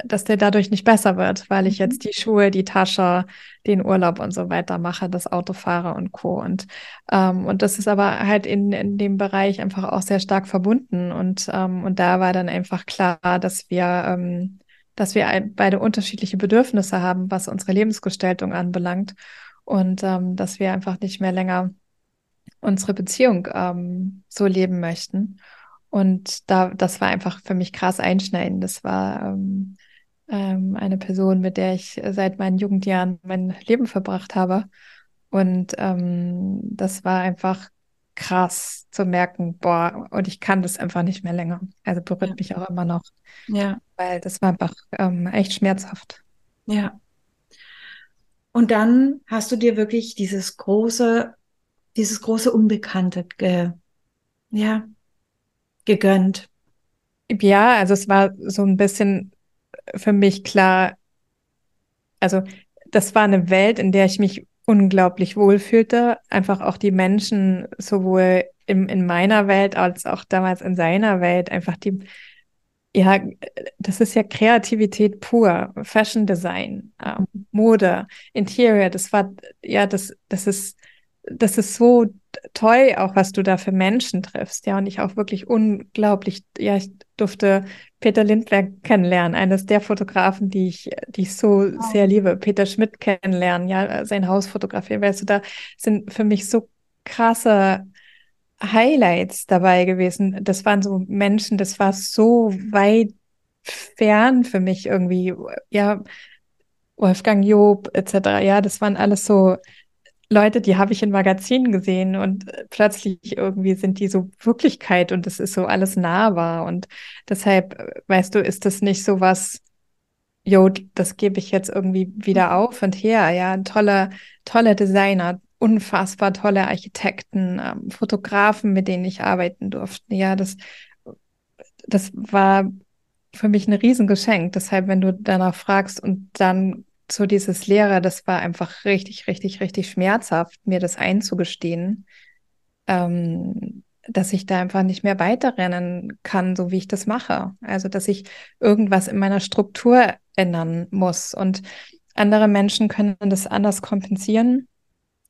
B: dass der dadurch nicht besser wird, weil ich mhm. jetzt die Schuhe, die Tasche, den Urlaub und so weiter mache, das Auto fahre und Co. Und, ähm, und das ist aber halt in, in dem Bereich einfach auch sehr stark verbunden. Und, ähm, und da war dann einfach klar, dass wir ähm, dass wir beide unterschiedliche Bedürfnisse haben, was unsere Lebensgestaltung anbelangt und ähm, dass wir einfach nicht mehr länger unsere Beziehung ähm, so leben möchten. Und da, das war einfach für mich krass einschneidend. Das war ähm, ähm, eine Person, mit der ich seit meinen Jugendjahren mein Leben verbracht habe. Und ähm, das war einfach krass zu merken, boah, und ich kann das einfach nicht mehr länger. Also berührt ja. mich auch immer noch.
A: Ja.
B: Weil das war einfach ähm, echt schmerzhaft.
A: Ja. Und dann hast du dir wirklich dieses große, dieses große Unbekannte ge, ja, gegönnt.
B: Ja, also es war so ein bisschen für mich klar, also das war eine Welt, in der ich mich unglaublich wohlfühlte. Einfach auch die Menschen sowohl im, in meiner Welt als auch damals in seiner Welt. Einfach die, ja, das ist ja Kreativität pur. Fashion Design, ähm, Mode, Interior, das war, ja, das, das ist das ist so toll, auch was du da für Menschen triffst, ja, und ich auch wirklich unglaublich, ja, ich durfte Peter Lindberg kennenlernen, eines der Fotografen, die ich, die ich so wow. sehr liebe, Peter Schmidt kennenlernen, ja, sein Haus fotografieren, weißt du, da sind für mich so krasse Highlights dabei gewesen. Das waren so Menschen, das war so weit fern für mich irgendwie, ja, Wolfgang Job etc. Ja, das waren alles so Leute, die habe ich in Magazinen gesehen und äh, plötzlich irgendwie sind die so Wirklichkeit und es ist so alles nahbar und deshalb, äh, weißt du, ist das nicht so was, jo, das gebe ich jetzt irgendwie wieder mhm. auf und her, ja, tolle, tolle Designer, unfassbar tolle Architekten, ähm, Fotografen, mit denen ich arbeiten durfte, ja, das, das war für mich ein Riesengeschenk. Deshalb, wenn du danach fragst und dann so dieses Lehrer, das war einfach richtig, richtig, richtig schmerzhaft, mir das einzugestehen, ähm, dass ich da einfach nicht mehr weiterrennen kann, so wie ich das mache. Also, dass ich irgendwas in meiner Struktur ändern muss. Und andere Menschen können das anders kompensieren.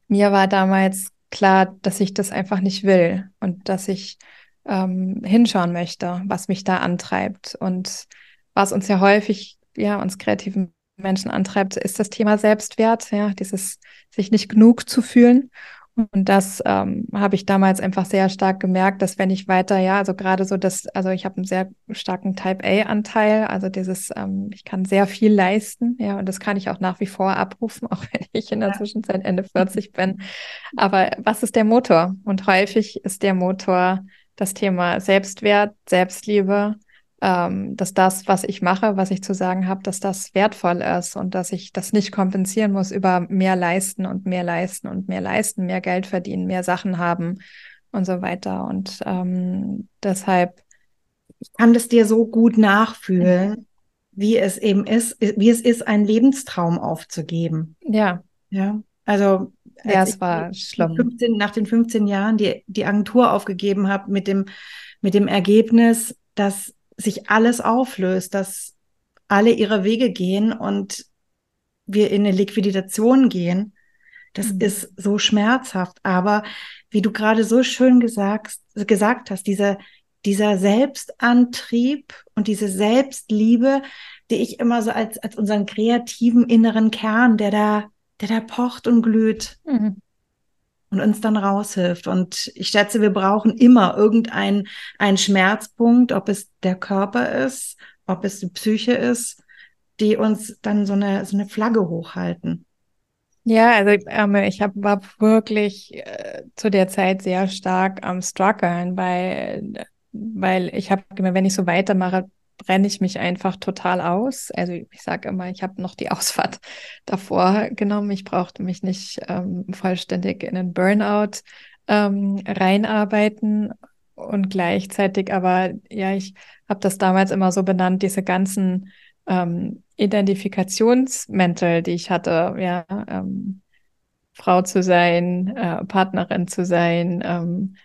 B: Mir war damals klar, dass ich das einfach nicht will und dass ich ähm, hinschauen möchte, was mich da antreibt. Und was uns ja häufig, ja, uns kreativen Menschen antreibt, ist das Thema Selbstwert, ja, dieses sich nicht genug zu fühlen. Und das ähm, habe ich damals einfach sehr stark gemerkt, dass wenn ich weiter, ja, also gerade so das, also ich habe einen sehr starken Type A-Anteil, also dieses, ähm, ich kann sehr viel leisten, ja, und das kann ich auch nach wie vor abrufen, *laughs* auch wenn ich in der Zwischenzeit Ende *laughs* 40 bin. Aber was ist der Motor? Und häufig ist der Motor das Thema Selbstwert, Selbstliebe, ähm, dass das, was ich mache, was ich zu sagen habe, dass das wertvoll ist und dass ich das nicht kompensieren muss über mehr leisten und mehr leisten und mehr leisten, mehr Geld verdienen, mehr Sachen haben und so weiter. Und ähm, deshalb.
A: Ich kann das dir so gut nachfühlen, wie es eben ist, wie es ist, einen Lebenstraum aufzugeben.
B: Ja.
A: Ja. Also
B: ja, es war schlimm.
A: 15, nach den 15 Jahren die, die Agentur aufgegeben habe mit dem, mit dem Ergebnis, dass sich alles auflöst, dass alle ihre Wege gehen und wir in eine Liquidation gehen. Das mhm. ist so schmerzhaft. Aber wie du gerade so schön gesagt, gesagt hast, dieser, dieser Selbstantrieb und diese Selbstliebe, die ich immer so als, als unseren kreativen inneren Kern, der da, der da pocht und glüht. Mhm und uns dann raushilft. Und ich schätze, wir brauchen immer irgendeinen einen Schmerzpunkt, ob es der Körper ist, ob es die Psyche ist, die uns dann so eine, so eine Flagge hochhalten.
B: Ja, also ähm, ich hab, war wirklich äh, zu der Zeit sehr stark am struggeln, weil, weil ich habe, wenn ich so weitermache, brenne ich mich einfach total aus. Also ich sage immer, ich habe noch die *laughs* Ausfahrt davor genommen. Ich brauchte mich nicht ähm, vollständig in einen Burnout ähm, reinarbeiten und gleichzeitig aber, ja, ich habe das damals immer so benannt, diese ganzen ähm, Identifikationsmäntel, die ich hatte, ja, ähm, Frau zu sein, äh, Partnerin zu sein, ähm,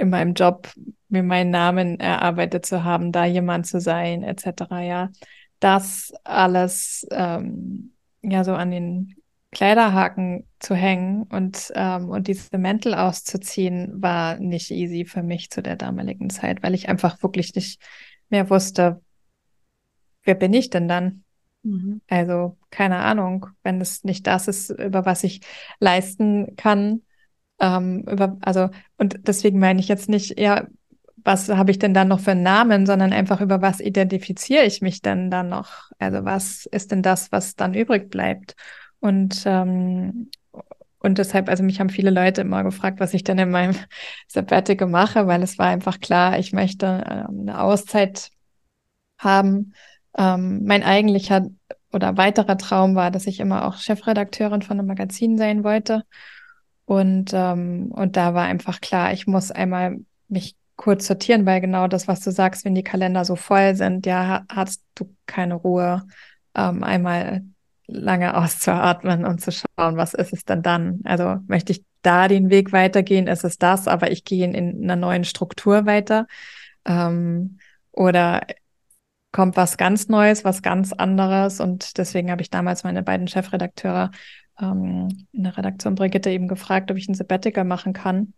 B: in meinem Job mir meinen Namen erarbeitet zu haben, da jemand zu sein, etc. Ja, das alles ähm, ja so an den Kleiderhaken zu hängen und ähm, und diese Mäntel auszuziehen, war nicht easy für mich zu der damaligen Zeit, weil ich einfach wirklich nicht mehr wusste, wer bin ich denn dann? Mhm. Also keine Ahnung, wenn es nicht das ist, über was ich leisten kann, ähm, über, also, und deswegen meine ich jetzt nicht, ja, was habe ich denn dann noch für einen Namen, sondern einfach über was identifiziere ich mich denn dann noch? Also was ist denn das, was dann übrig bleibt? Und ähm, und deshalb, also mich haben viele Leute immer gefragt, was ich denn in meinem *laughs* Sabbatical mache, weil es war einfach klar, ich möchte ähm, eine Auszeit haben. Ähm, mein eigentlicher oder weiterer Traum war, dass ich immer auch Chefredakteurin von einem Magazin sein wollte. Und, ähm, und da war einfach klar, ich muss einmal mich kurz sortieren, weil genau das, was du sagst, wenn die Kalender so voll sind, ja, hast du keine Ruhe, ähm, einmal lange *laughs* auszuatmen und zu schauen, was ist es denn dann? Also möchte ich da den Weg weitergehen, ist es das, aber ich gehe in einer neuen Struktur weiter. Ähm, oder kommt was ganz Neues, was ganz anderes. Und deswegen habe ich damals meine beiden Chefredakteure ähm, in der Redaktion Brigitte eben gefragt, ob ich ein Sabbatical machen kann.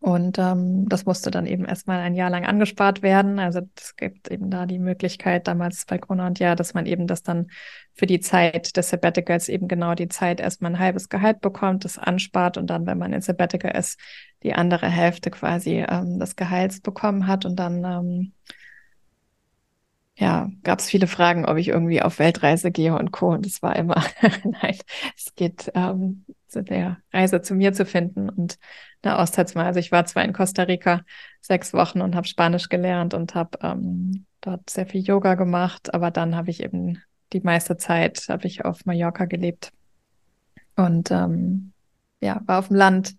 B: Und ähm, das musste dann eben erstmal ein Jahr lang angespart werden. Also es gibt eben da die Möglichkeit damals bei Corona und ja, dass man eben das dann für die Zeit des Sabbaticals eben genau die Zeit erstmal ein halbes Gehalt bekommt, das anspart und dann, wenn man in Sabbatical ist, die andere Hälfte quasi ähm, des Gehalts bekommen hat und dann ähm, ja, gab es viele Fragen, ob ich irgendwie auf Weltreise gehe und Co. Und es war immer, *laughs* nein, es geht ähm, zu der Reise zu mir zu finden und eine Auszeit mal. Also ich war zwar in Costa Rica sechs Wochen und habe Spanisch gelernt und habe ähm, dort sehr viel Yoga gemacht, aber dann habe ich eben die meiste Zeit habe ich auf Mallorca gelebt und ähm, ja, war auf dem Land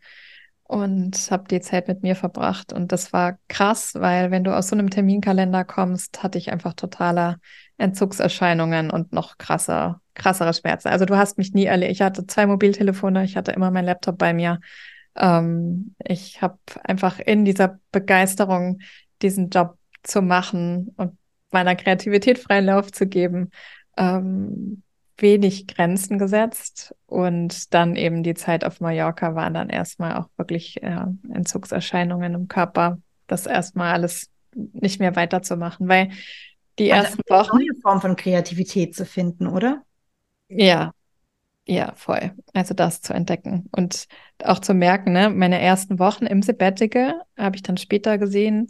B: und habe die Zeit mit mir verbracht. Und das war krass, weil wenn du aus so einem Terminkalender kommst, hatte ich einfach totaler Entzugserscheinungen und noch krasser, krassere Schmerzen. Also du hast mich nie erlebt. Ich hatte zwei Mobiltelefone, ich hatte immer mein Laptop bei mir. Ähm, ich habe einfach in dieser Begeisterung, diesen Job zu machen und meiner Kreativität freien Lauf zu geben, ähm, wenig Grenzen gesetzt und dann eben die Zeit auf Mallorca waren dann erstmal auch wirklich äh, Entzugserscheinungen im Körper, das erstmal alles nicht mehr weiterzumachen, weil die also ersten Wochen.
A: Eine neue Form von Kreativität zu finden, oder?
B: Ja, ja, voll. Also das zu entdecken und auch zu merken, ne, meine ersten Wochen im Sabbatical habe ich dann später gesehen,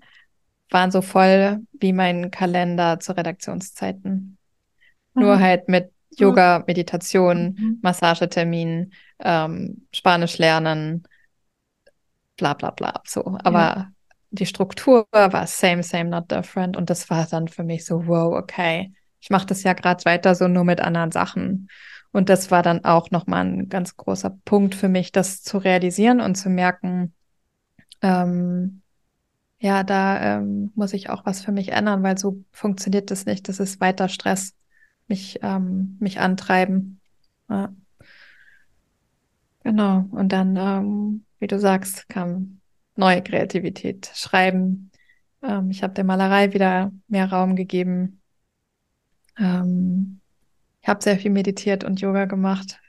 B: waren so voll wie mein Kalender zu Redaktionszeiten. Mhm. Nur halt mit Yoga, Meditation, mhm. Massagetermin, ähm, Spanisch lernen, bla bla bla. So. Aber ja. die Struktur war same, same, not different. Und das war dann für mich so, wow, okay. Ich mache das ja gerade weiter so nur mit anderen Sachen. Und das war dann auch nochmal ein ganz großer Punkt für mich, das zu realisieren und zu merken, ähm, ja, da ähm, muss ich auch was für mich ändern, weil so funktioniert das nicht. Das ist weiter Stress mich, ähm, mich antreiben. Ja. Genau. Und dann, ähm, wie du sagst, kam neue Kreativität, Schreiben. Ähm, ich habe der Malerei wieder mehr Raum gegeben. Ähm, ich habe sehr viel meditiert und Yoga gemacht,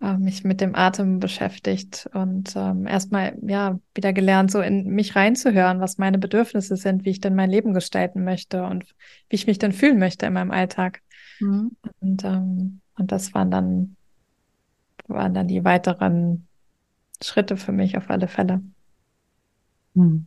B: äh, mich mit dem Atem beschäftigt und ähm, erstmal ja wieder gelernt, so in mich reinzuhören, was meine Bedürfnisse sind, wie ich denn mein Leben gestalten möchte und wie ich mich denn fühlen möchte in meinem Alltag. Mhm. Und, ähm, und das waren dann, waren dann die weiteren Schritte für mich auf alle Fälle. Mhm.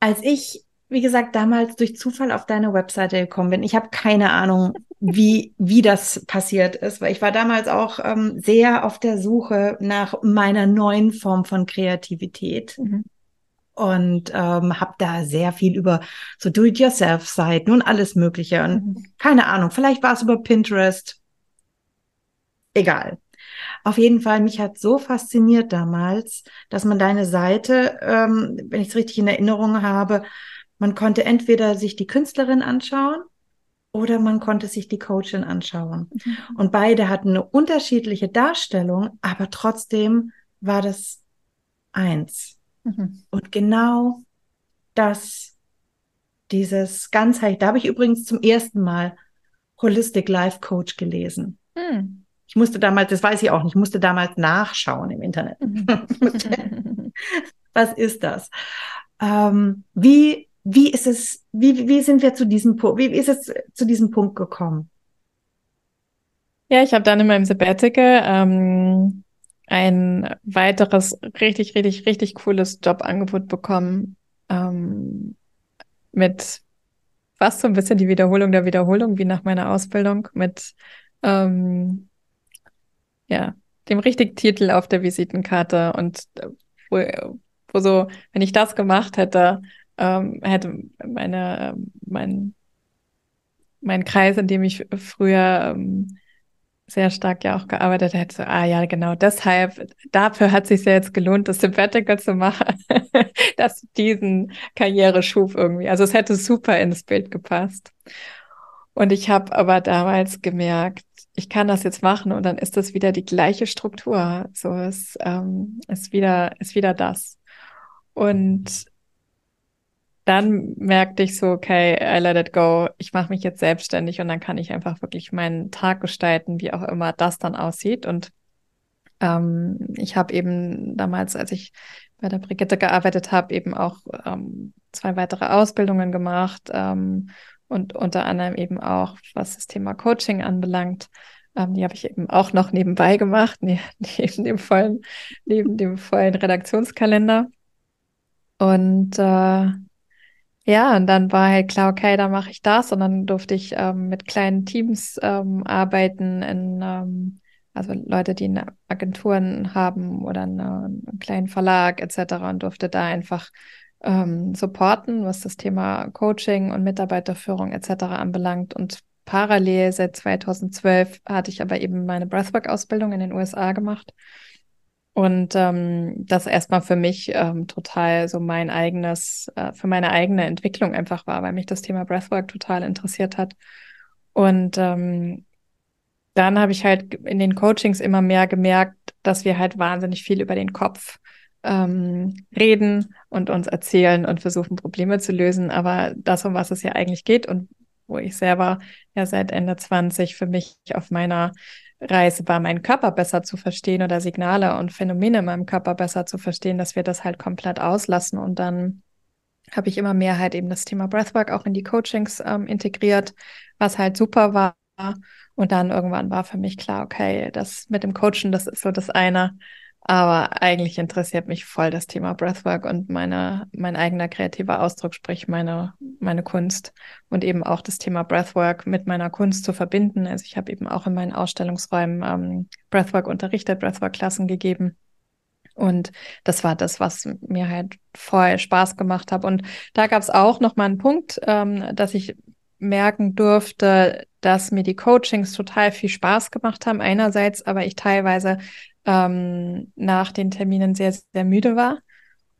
A: Als ich, wie gesagt, damals durch Zufall auf deine Webseite gekommen bin, ich habe keine Ahnung, wie, wie das passiert ist, weil ich war damals auch ähm, sehr auf der Suche nach meiner neuen Form von Kreativität. Mhm und ähm, habe da sehr viel über so Do-it-yourself-Seiten und alles Mögliche. Und mhm. keine Ahnung, vielleicht war es über Pinterest. Egal. Auf jeden Fall, mich hat so fasziniert damals, dass man deine Seite, ähm, wenn ich es richtig in Erinnerung habe, man konnte entweder sich die Künstlerin anschauen oder man konnte sich die Coachin anschauen. Mhm. Und beide hatten eine unterschiedliche Darstellung, aber trotzdem war das eins. Mhm. Und genau das, dieses Ganzheit, da habe ich übrigens zum ersten Mal Holistic Life Coach gelesen. Mhm. Ich musste damals, das weiß ich auch nicht, ich musste damals nachschauen im Internet. Mhm. *laughs* Was ist das? Ähm, wie, wie ist es, wie, wie sind wir zu diesem Punkt, wie ist es zu diesem Punkt gekommen?
B: Ja, ich habe dann in meinem Sabbatical ähm, ein weiteres richtig, richtig, richtig cooles Jobangebot bekommen ähm, mit fast so ein bisschen die Wiederholung der Wiederholung wie nach meiner Ausbildung mit ähm, ja dem richtigen Titel auf der Visitenkarte und äh, wo, wo so wenn ich das gemacht hätte ähm, hätte meine mein mein Kreis in dem ich früher ähm, sehr stark ja auch gearbeitet hätte, so, ah ja, genau, deshalb, dafür hat sich ja jetzt gelohnt, das Sabbatical zu machen, *laughs* dass diesen Karriereschub irgendwie, also es hätte super ins Bild gepasst. Und ich habe aber damals gemerkt, ich kann das jetzt machen und dann ist das wieder die gleiche Struktur. So ist, ähm, ist wieder, ist wieder das. Und dann merkte ich so, okay, I let it go. Ich mache mich jetzt selbstständig und dann kann ich einfach wirklich meinen Tag gestalten, wie auch immer das dann aussieht. Und ähm, ich habe eben damals, als ich bei der Brigitte gearbeitet habe, eben auch ähm, zwei weitere Ausbildungen gemacht ähm, und unter anderem eben auch, was das Thema Coaching anbelangt. Ähm, die habe ich eben auch noch nebenbei gemacht, *laughs* ne neben dem vollen, neben dem vollen Redaktionskalender. Und äh, ja, und dann war halt klar, okay, da mache ich das. Und dann durfte ich ähm, mit kleinen Teams ähm, arbeiten, in, ähm, also Leute, die eine Agenturen haben oder eine, einen kleinen Verlag etc. und durfte da einfach ähm, supporten, was das Thema Coaching und Mitarbeiterführung etc. anbelangt. Und parallel seit 2012 hatte ich aber eben meine Breathwork-Ausbildung in den USA gemacht. Und ähm, das erstmal für mich ähm, total so mein eigenes, äh, für meine eigene Entwicklung einfach war, weil mich das Thema Breathwork total interessiert hat. Und ähm, dann habe ich halt in den Coachings immer mehr gemerkt, dass wir halt wahnsinnig viel über den Kopf ähm, reden und uns erzählen und versuchen, Probleme zu lösen. Aber das, um was es ja eigentlich geht und wo ich selber ja seit Ende 20 für mich auf meiner Reise war, meinen Körper besser zu verstehen oder Signale und Phänomene in meinem Körper besser zu verstehen, dass wir das halt komplett auslassen. Und dann habe ich immer mehr halt eben das Thema Breathwork auch in die Coachings ähm, integriert, was halt super war. Und dann irgendwann war für mich klar, okay, das mit dem Coachen, das ist so das eine. Aber eigentlich interessiert mich voll das Thema Breathwork und meine, mein eigener kreativer Ausdruck, sprich meine, meine Kunst und eben auch das Thema Breathwork mit meiner Kunst zu verbinden. Also ich habe eben auch in meinen Ausstellungsräumen ähm, Breathwork unterrichtet, Breathwork-Klassen gegeben. Und das war das, was mir halt voll Spaß gemacht hat. Und da gab es auch noch mal einen Punkt, ähm, dass ich merken durfte, dass mir die Coachings total viel Spaß gemacht haben. Einerseits, aber ich teilweise ähm, nach den Terminen sehr, sehr müde war.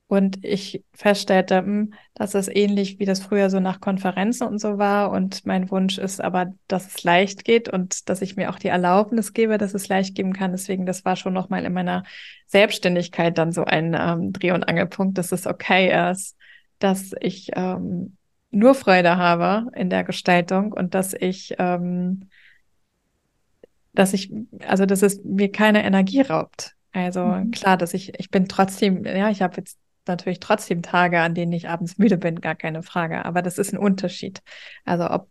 B: Und ich feststellte, hm, dass es ähnlich wie das früher so nach Konferenzen und so war. Und mein Wunsch ist aber, dass es leicht geht und dass ich mir auch die Erlaubnis gebe, dass es leicht geben kann. Deswegen, das war schon nochmal in meiner Selbstständigkeit dann so ein ähm, Dreh- und Angelpunkt, dass es okay ist, dass ich ähm, nur Freude habe in der Gestaltung und dass ich ähm, dass ich, also dass es mir keine Energie raubt. Also mhm. klar, dass ich, ich bin trotzdem, ja, ich habe jetzt natürlich trotzdem Tage, an denen ich abends müde bin, gar keine Frage. Aber das ist ein Unterschied. Also ob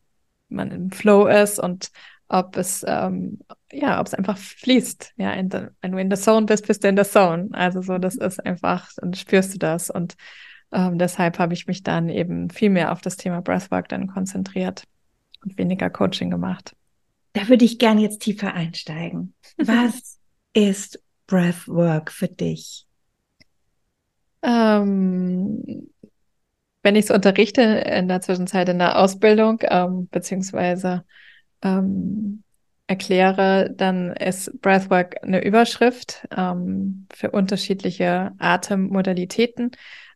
B: man im Flow ist und ob es, ähm, ja, ob es einfach fließt. Ja, in the, wenn du in the zone bist, bist du in the zone. Also so, das ist einfach, dann spürst du das. Und ähm, deshalb habe ich mich dann eben viel mehr auf das Thema Breathwork dann konzentriert und weniger Coaching gemacht.
A: Da würde ich gerne jetzt tiefer einsteigen. *laughs* Was ist Breathwork für dich?
B: Ähm, wenn ich es unterrichte in der Zwischenzeit in der Ausbildung, ähm, beziehungsweise ähm, erkläre, dann ist Breathwork eine Überschrift ähm, für unterschiedliche Atemmodalitäten.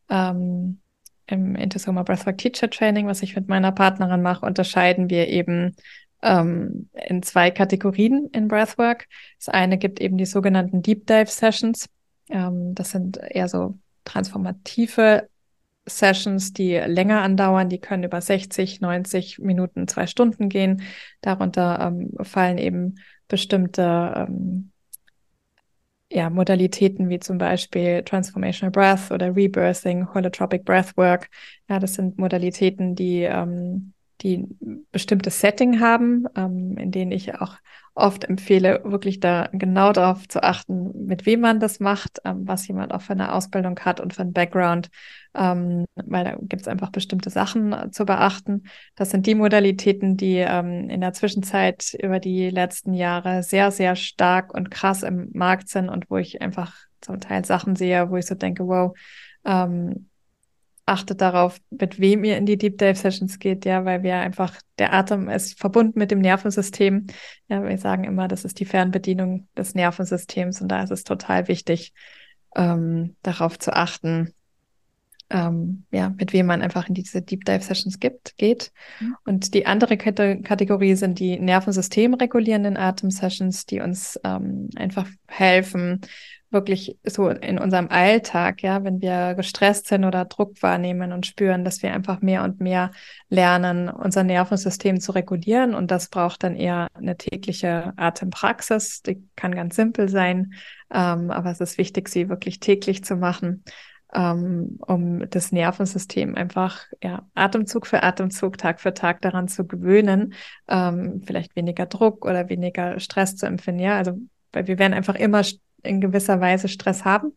B: Ähm, Im Intersoma Breathwork Teacher Training, was ich mit meiner Partnerin mache, unterscheiden wir eben ähm, in zwei Kategorien in Breathwork. Das eine gibt eben die sogenannten Deep Dive Sessions. Ähm, das sind eher so transformative Sessions, die länger andauern. Die können über 60, 90 Minuten, zwei Stunden gehen. Darunter ähm, fallen eben bestimmte ähm, ja, Modalitäten wie zum Beispiel Transformational Breath oder Rebirthing, Holotropic Breathwork. Ja, das sind Modalitäten, die ähm, die bestimmtes Setting haben, ähm, in denen ich auch oft empfehle, wirklich da genau darauf zu achten, mit wem man das macht, ähm, was jemand auch für eine Ausbildung hat und für einen Background, ähm, weil da gibt es einfach bestimmte Sachen äh, zu beachten. Das sind die Modalitäten, die ähm, in der Zwischenzeit über die letzten Jahre sehr, sehr stark und krass im Markt sind und wo ich einfach zum Teil Sachen sehe, wo ich so denke, wow, ähm, achtet darauf, mit wem ihr in die Deep Dive Sessions geht, ja, weil wir einfach, der Atem ist verbunden mit dem Nervensystem. Ja, wir sagen immer, das ist die Fernbedienung des Nervensystems und da ist es total wichtig, ähm, darauf zu achten, ähm, ja, mit wem man einfach in diese Deep Dive Sessions gibt, geht. Mhm. Und die andere Kate Kategorie sind die nervensystemregulierenden Atem-Sessions, die uns ähm, einfach helfen, wirklich so in unserem Alltag, ja, wenn wir gestresst sind oder Druck wahrnehmen und spüren, dass wir einfach mehr und mehr lernen, unser Nervensystem zu regulieren. Und das braucht dann eher eine tägliche Atempraxis. Die kann ganz simpel sein, ähm, aber es ist wichtig, sie wirklich täglich zu machen ähm, um das Nervensystem einfach ja, Atemzug für Atemzug, Tag für Tag daran zu gewöhnen, ähm, vielleicht weniger Druck oder weniger Stress zu empfinden. Ja, also weil wir werden einfach immer in gewisser Weise Stress haben.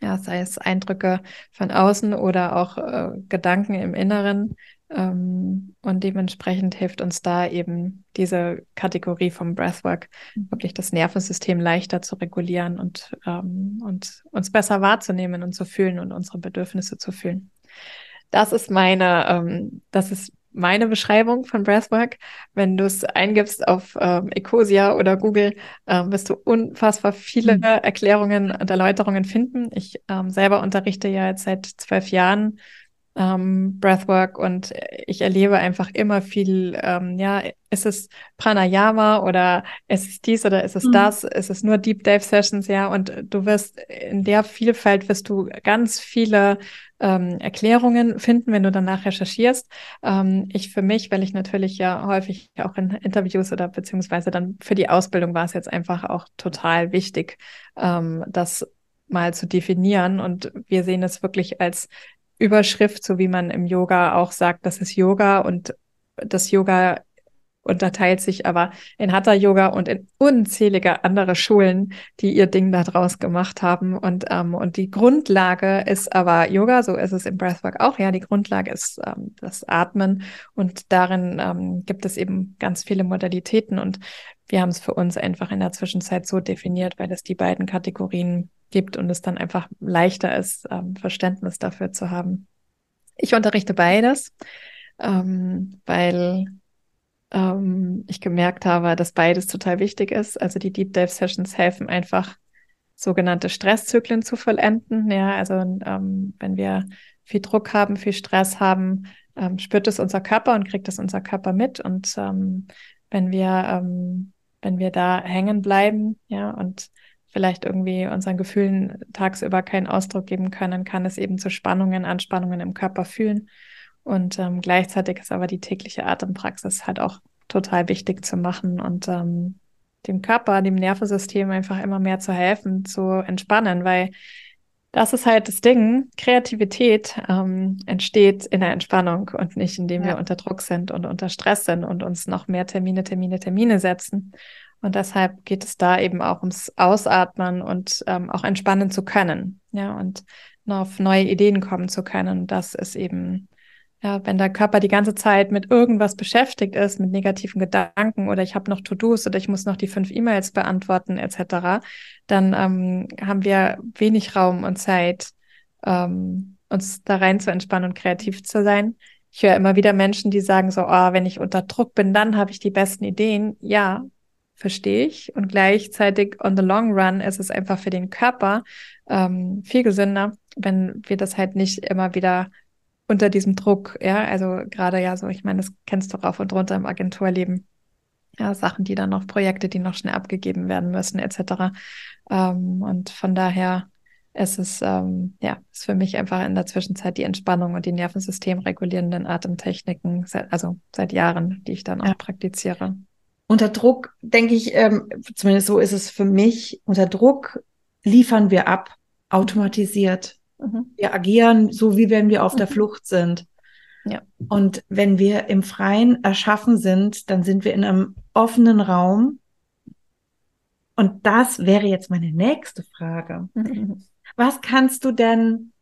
B: Ja, sei es Eindrücke von außen oder auch äh, Gedanken im Inneren, ähm, und dementsprechend hilft uns da eben diese Kategorie vom Breathwork, mhm. wirklich das Nervensystem leichter zu regulieren und, ähm, und uns besser wahrzunehmen und zu fühlen und unsere Bedürfnisse zu fühlen. Das ist meine, ähm, das ist meine Beschreibung von Breathwork. Wenn du es eingibst auf ähm, Ecosia oder Google, ähm, wirst du unfassbar viele mhm. Erklärungen und Erläuterungen finden. Ich ähm, selber unterrichte ja jetzt seit zwölf Jahren ähm, Breathwork und ich erlebe einfach immer viel, ähm, ja, ist es Pranayama oder ist es dies oder ist es mhm. das, ist es nur Deep Dive Sessions, ja, und du wirst in der Vielfalt wirst du ganz viele ähm, Erklärungen finden, wenn du danach recherchierst. Ähm, ich für mich, weil ich natürlich ja häufig auch in Interviews oder beziehungsweise dann für die Ausbildung war es jetzt einfach auch total wichtig, ähm, das mal zu definieren. Und wir sehen es wirklich als Überschrift, so wie man im Yoga auch sagt, das ist Yoga und das Yoga unterteilt sich aber in Hatha Yoga und in unzählige andere Schulen, die ihr Ding da draus gemacht haben. Und, ähm, und die Grundlage ist aber Yoga, so ist es im Breathwork auch. Ja, die Grundlage ist ähm, das Atmen und darin ähm, gibt es eben ganz viele Modalitäten und wir haben es für uns einfach in der Zwischenzeit so definiert, weil es die beiden Kategorien gibt und es dann einfach leichter ist, ähm, Verständnis dafür zu haben. Ich unterrichte beides, ähm, weil ähm, ich gemerkt habe, dass beides total wichtig ist. Also die Deep Dive Sessions helfen einfach, sogenannte Stresszyklen zu vollenden. Ja, also ähm, wenn wir viel Druck haben, viel Stress haben, ähm, spürt es unser Körper und kriegt es unser Körper mit. Und ähm, wenn wir ähm, wenn wir da hängen bleiben, ja, und vielleicht irgendwie unseren Gefühlen tagsüber keinen Ausdruck geben können, kann es eben zu Spannungen, Anspannungen im Körper fühlen. Und ähm, gleichzeitig ist aber die tägliche Atempraxis halt auch total wichtig zu machen und ähm, dem Körper, dem Nervensystem einfach immer mehr zu helfen, zu entspannen, weil das ist halt das Ding. Kreativität ähm, entsteht in der Entspannung und nicht, indem ja. wir unter Druck sind und unter Stress sind und uns noch mehr Termine, Termine, Termine setzen. Und deshalb geht es da eben auch ums Ausatmen und ähm, auch entspannen zu können. Ja, und auf neue Ideen kommen zu können. Das ist eben, ja, wenn der Körper die ganze Zeit mit irgendwas beschäftigt ist, mit negativen Gedanken oder ich habe noch To-Dos oder ich muss noch die fünf E-Mails beantworten etc., dann ähm, haben wir wenig Raum und Zeit, ähm, uns da rein zu entspannen und kreativ zu sein. Ich höre immer wieder Menschen, die sagen so, oh, wenn ich unter Druck bin, dann habe ich die besten Ideen. Ja, verstehe ich. Und gleichzeitig on the long run ist es einfach für den Körper ähm, viel gesünder, wenn wir das halt nicht immer wieder unter diesem Druck, ja, also gerade ja so, ich meine, das kennst du rauf und runter im Agenturleben. Ja, Sachen, die dann noch, Projekte, die noch schnell abgegeben werden müssen, etc. Ähm, und von daher ist es, ähm, ja, ist für mich einfach in der Zwischenzeit die Entspannung und die nervensystemregulierenden Atemtechniken, also seit Jahren, die ich dann auch ja. praktiziere
A: unter Druck, denke ich, ähm, zumindest so ist es für mich, unter Druck liefern wir ab, automatisiert. Mhm. Wir agieren so, wie wenn wir auf mhm. der Flucht sind. Ja. Und wenn wir im Freien erschaffen sind, dann sind wir in einem offenen Raum. Und das wäre jetzt meine nächste Frage. Mhm. Was kannst du denn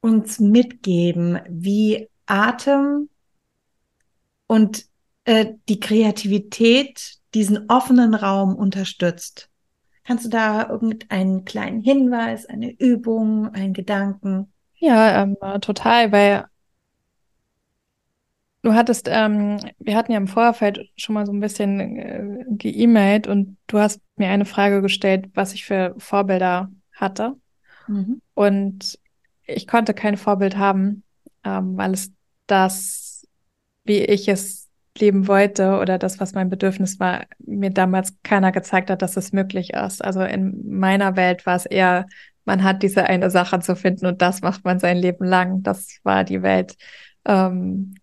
A: uns mitgeben, wie Atem und äh, die Kreativität diesen offenen Raum unterstützt. Kannst du da irgendeinen kleinen Hinweis, eine Übung, einen Gedanken?
B: Ja, ähm, total, weil du hattest, ähm, wir hatten ja im Vorfeld schon mal so ein bisschen äh, geemailt und du hast mir eine Frage gestellt, was ich für Vorbilder hatte. Mhm. Und ich konnte kein Vorbild haben, ähm, weil es das, wie ich es leben wollte oder das, was mein Bedürfnis war, mir damals keiner gezeigt hat, dass es möglich ist. Also in meiner Welt war es eher, man hat diese eine Sache zu finden und das macht man sein Leben lang. Das war die Welt, ähm,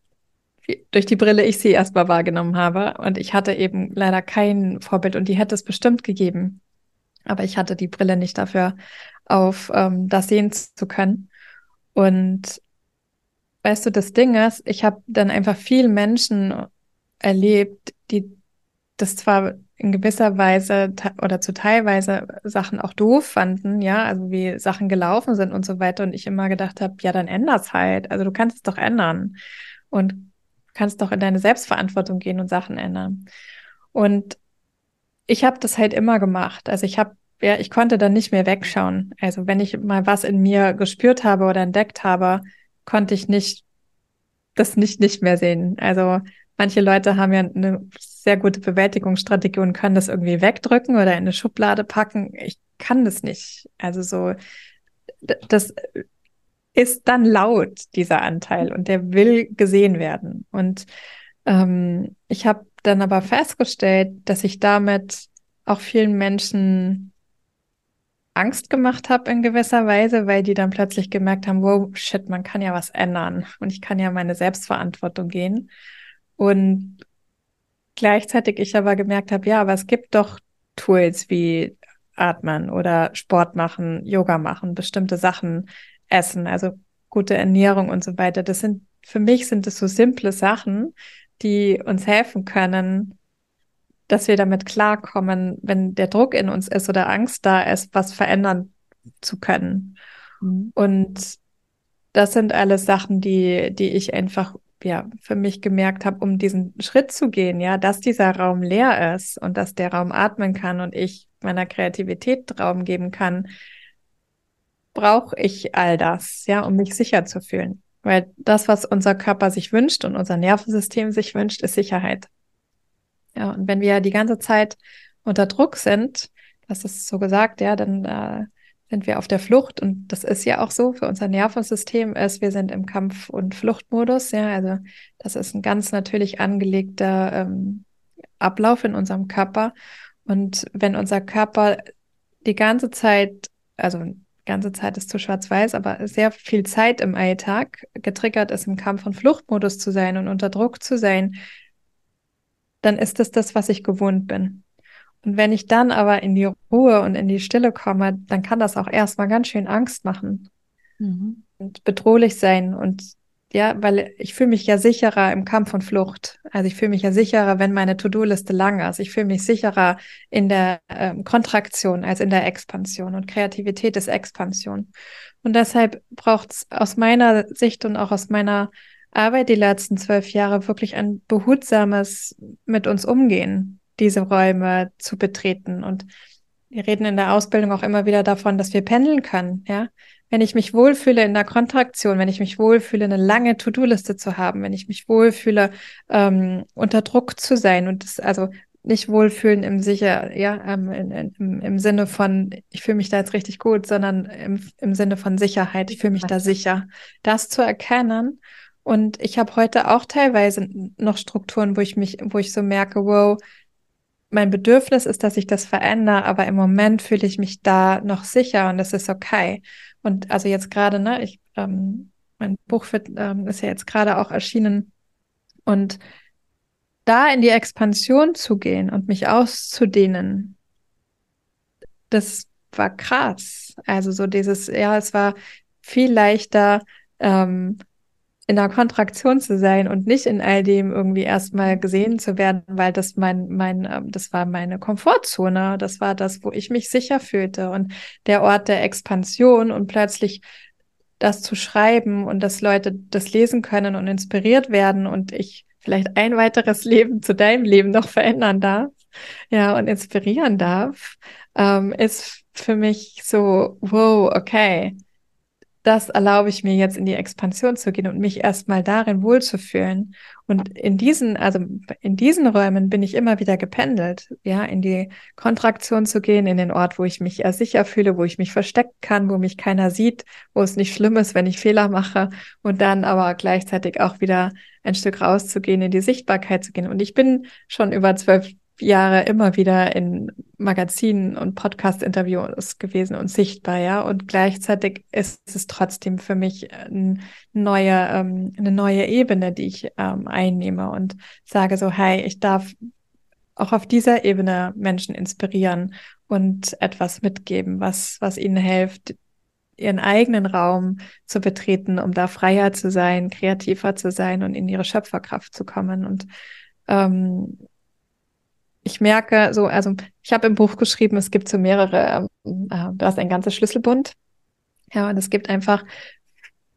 B: durch die Brille ich sie erstmal wahrgenommen habe. Und ich hatte eben leider kein Vorbild und die hätte es bestimmt gegeben. Aber ich hatte die Brille nicht dafür auf, ähm, das sehen zu können. Und weißt du, das Ding ist, ich habe dann einfach viel Menschen erlebt, die das zwar in gewisser Weise oder zu teilweise Sachen auch doof fanden, ja, also wie Sachen gelaufen sind und so weiter. Und ich immer gedacht habe, ja, dann änder's halt. Also du kannst es doch ändern und kannst doch in deine Selbstverantwortung gehen und Sachen ändern. Und ich habe das halt immer gemacht. Also ich habe ja, ich konnte dann nicht mehr wegschauen. Also wenn ich mal was in mir gespürt habe oder entdeckt habe, konnte ich nicht das nicht nicht mehr sehen. Also manche Leute haben ja eine sehr gute Bewältigungsstrategie und können das irgendwie wegdrücken oder in eine Schublade packen. Ich kann das nicht. Also so, das ist dann laut, dieser Anteil, und der will gesehen werden. Und ähm, ich habe dann aber festgestellt, dass ich damit auch vielen Menschen Angst gemacht habe in gewisser Weise, weil die dann plötzlich gemerkt haben, wow, shit, man kann ja was ändern und ich kann ja meine Selbstverantwortung gehen. Und gleichzeitig ich aber gemerkt habe, ja, aber es gibt doch Tools wie Atmen oder Sport machen, Yoga machen, bestimmte Sachen essen, also gute Ernährung und so weiter. Das sind, für mich sind es so simple Sachen, die uns helfen können, dass wir damit klarkommen, wenn der Druck in uns ist oder Angst da ist, was verändern zu können. Mhm. Und das sind alles Sachen, die, die ich einfach ja für mich gemerkt habe, um diesen Schritt zu gehen, ja, dass dieser Raum leer ist und dass der Raum atmen kann und ich meiner Kreativität Raum geben kann, brauche ich all das, ja, um mich sicher zu fühlen. Weil das, was unser Körper sich wünscht und unser Nervensystem sich wünscht, ist Sicherheit. Ja, und wenn wir die ganze Zeit unter Druck sind, das ist so gesagt, ja, dann äh, sind wir auf der Flucht. Und das ist ja auch so für unser Nervensystem ist, wir sind im Kampf- und Fluchtmodus, ja, also das ist ein ganz natürlich angelegter ähm, Ablauf in unserem Körper. Und wenn unser Körper die ganze Zeit, also ganze Zeit ist zu schwarz-weiß, aber sehr viel Zeit im Alltag getriggert ist, im Kampf- und Fluchtmodus zu sein und unter Druck zu sein, dann ist es das, was ich gewohnt bin. Und wenn ich dann aber in die Ruhe und in die Stille komme, dann kann das auch erstmal ganz schön Angst machen mhm. und bedrohlich sein. Und ja, weil ich fühle mich ja sicherer im Kampf und Flucht. Also ich fühle mich ja sicherer, wenn meine To-Do-Liste lang ist. Ich fühle mich sicherer in der ähm, Kontraktion als in der Expansion. Und Kreativität ist Expansion. Und deshalb braucht es aus meiner Sicht und auch aus meiner Arbeit die letzten zwölf Jahre wirklich ein behutsames mit uns umgehen, diese Räume zu betreten. Und wir reden in der Ausbildung auch immer wieder davon, dass wir pendeln können, ja. Wenn ich mich wohlfühle in der Kontraktion, wenn ich mich wohlfühle, eine lange To-Do-Liste zu haben, wenn ich mich wohlfühle, ähm, unter Druck zu sein und das, also nicht wohlfühlen im sicher, ja, ähm, im, im Sinne von, ich fühle mich da jetzt richtig gut, sondern im, im Sinne von Sicherheit, ich fühle mich da sicher. Das zu erkennen und ich habe heute auch teilweise noch Strukturen, wo ich mich, wo ich so merke, wow, mein Bedürfnis ist, dass ich das verändere, aber im Moment fühle ich mich da noch sicher und das ist okay. Und also jetzt gerade, ne, ich, ähm, mein Buch wird, ähm, ist ja jetzt gerade auch erschienen und da in die Expansion zu gehen und mich auszudehnen, das war krass. Also so dieses, ja, es war viel leichter, ähm, in der Kontraktion zu sein und nicht in all dem irgendwie erstmal gesehen zu werden, weil das mein, mein, ähm, das war meine Komfortzone. Das war das, wo ich mich sicher fühlte und der Ort der Expansion und plötzlich das zu schreiben und dass Leute das lesen können und inspiriert werden und ich vielleicht ein weiteres *laughs* Leben zu deinem Leben noch verändern darf, ja, und inspirieren darf, ähm, ist für mich so, wow, okay, das erlaube ich mir jetzt in die Expansion zu gehen und mich erstmal darin wohlzufühlen. Und in diesen, also in diesen Räumen bin ich immer wieder gependelt, ja, in die Kontraktion zu gehen, in den Ort, wo ich mich eher sicher fühle, wo ich mich verstecken kann, wo mich keiner sieht, wo es nicht schlimm ist, wenn ich Fehler mache und dann aber gleichzeitig auch wieder ein Stück rauszugehen, in die Sichtbarkeit zu gehen. Und ich bin schon über zwölf Jahre immer wieder in Magazinen und Podcast-Interviews gewesen und sichtbar, ja. Und gleichzeitig ist es trotzdem für mich ein neue, ähm, eine neue Ebene, die ich ähm, einnehme und sage so, hey, ich darf auch auf dieser Ebene Menschen inspirieren und etwas mitgeben, was, was ihnen hilft, ihren eigenen Raum zu betreten, um da freier zu sein, kreativer zu sein und in ihre Schöpferkraft zu kommen. Und ähm, ich merke so, also ich habe im Buch geschrieben, es gibt so mehrere, ähm, äh, du hast ein ganzes Schlüsselbund. Ja, und es gibt einfach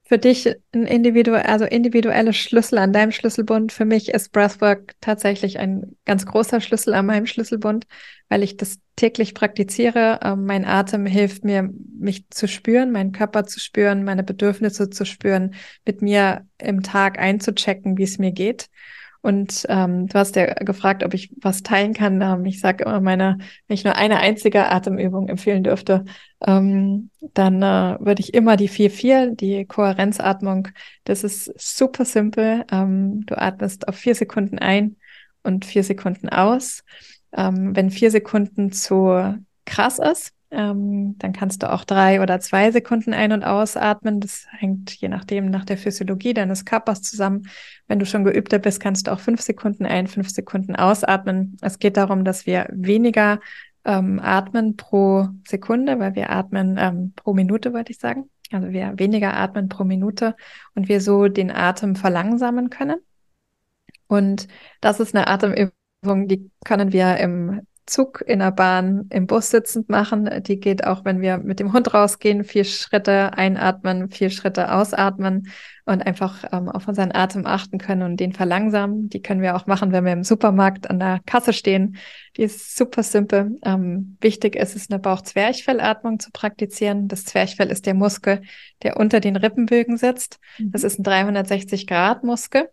B: für dich ein individuell, also individuelle Schlüssel an deinem Schlüsselbund. Für mich ist Breathwork tatsächlich ein ganz großer Schlüssel an meinem Schlüsselbund, weil ich das täglich praktiziere. Ähm, mein Atem hilft mir, mich zu spüren, meinen Körper zu spüren, meine Bedürfnisse zu spüren, mit mir im Tag einzuchecken, wie es mir geht. Und ähm, du hast ja gefragt, ob ich was teilen kann. Ähm, ich sage immer, meine, wenn ich nur eine einzige Atemübung empfehlen dürfte, ähm, dann äh, würde ich immer die 4-4, die Kohärenzatmung. Das ist super simpel. Ähm, du atmest auf vier Sekunden ein und vier Sekunden aus. Ähm, wenn vier Sekunden zu krass ist, ähm, dann kannst du auch drei oder zwei Sekunden ein- und ausatmen. Das hängt je nachdem nach der Physiologie deines Körpers zusammen. Wenn du schon geübter bist, kannst du auch fünf Sekunden ein, fünf Sekunden ausatmen. Es geht darum, dass wir weniger ähm, atmen pro Sekunde, weil wir atmen ähm, pro Minute, wollte ich sagen. Also wir weniger atmen pro Minute und wir so den Atem verlangsamen können. Und das ist eine Atemübung, die können wir im Zug, in der Bahn, im Bus sitzend machen. Die geht auch, wenn wir mit dem Hund rausgehen, vier Schritte einatmen, vier Schritte ausatmen und einfach ähm, auf unseren Atem achten können und den verlangsamen. Die können wir auch machen, wenn wir im Supermarkt an der Kasse stehen. Die ist super simpel. Ähm, wichtig ist es, eine Bauch-Zwerchfellatmung zu praktizieren. Das Zwerchfell ist der Muskel, der unter den Rippenbögen sitzt. Mhm. Das ist ein 360-Grad-Muskel.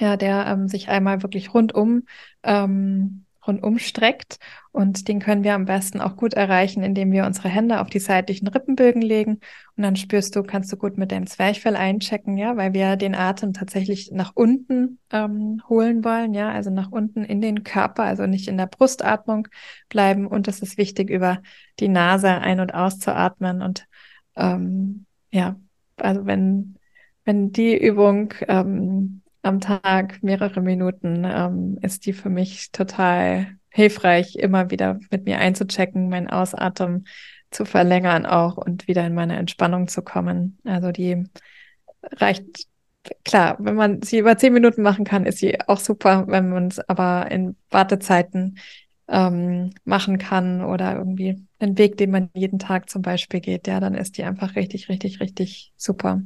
B: Ja, der ähm, sich einmal wirklich rundum ähm, rundum streckt. Und den können wir am besten auch gut erreichen, indem wir unsere Hände auf die seitlichen Rippenbögen legen. Und dann spürst du, kannst du gut mit deinem Zwerchfell einchecken, ja, weil wir den Atem tatsächlich nach unten ähm, holen wollen, ja, also nach unten in den Körper, also nicht in der Brustatmung bleiben. Und es ist wichtig, über die Nase ein- und auszuatmen. Und ähm, ja, also wenn, wenn die Übung ähm, am Tag, mehrere Minuten, ähm, ist die für mich total hilfreich, immer wieder mit mir einzuchecken, meinen Ausatmen zu verlängern auch und wieder in meine Entspannung zu kommen. Also die reicht, klar, wenn man sie über zehn Minuten machen kann, ist sie auch super, wenn man es aber in Wartezeiten ähm, machen kann oder irgendwie einen Weg, den man jeden Tag zum Beispiel geht, ja, dann ist die einfach richtig, richtig, richtig super.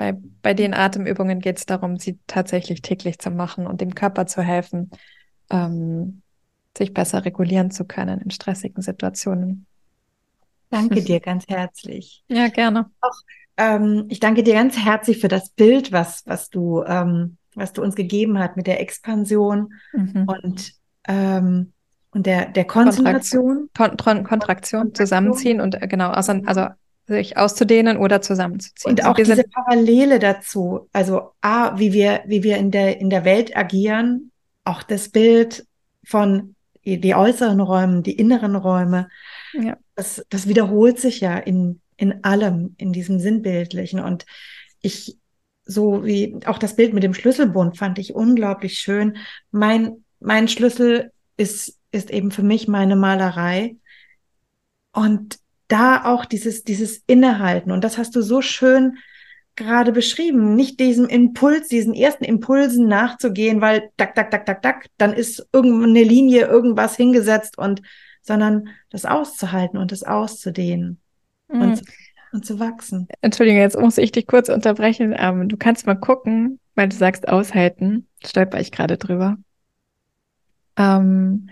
B: Bei, bei den Atemübungen geht es darum, sie tatsächlich täglich zu machen und dem Körper zu helfen, ähm, sich besser regulieren zu können in stressigen Situationen.
A: Danke *laughs* dir ganz herzlich.
B: Ja, gerne.
A: Auch, ähm, ich danke dir ganz herzlich für das Bild, was, was, du, ähm, was du uns gegeben hast mit der Expansion mhm. und, ähm, und der, der Konzentration.
B: Kontraktion, Kontraktion, zusammenziehen und äh, genau, also, also sich auszudehnen oder zusammenzuziehen.
A: Und auch diese, diese Parallele dazu, also A, wie wir, wie wir in der, in der Welt agieren, auch das Bild von die, die äußeren Räumen, die inneren Räume, ja. das, das wiederholt sich ja in, in allem, in diesem Sinnbildlichen. Und ich, so wie auch das Bild mit dem Schlüsselbund fand ich unglaublich schön. Mein, mein Schlüssel ist, ist eben für mich meine Malerei. Und da auch dieses, dieses Innehalten. Und das hast du so schön gerade beschrieben, nicht diesem Impuls, diesen ersten Impulsen nachzugehen, weil tak, tak, tak, tak, tak, dann ist irgendeine Linie, irgendwas hingesetzt und, sondern das auszuhalten und das auszudehnen mhm. und, und zu wachsen.
B: Entschuldigung, jetzt muss ich dich kurz unterbrechen. Ähm, du kannst mal gucken, weil du sagst aushalten, stolper ich gerade drüber. Ähm,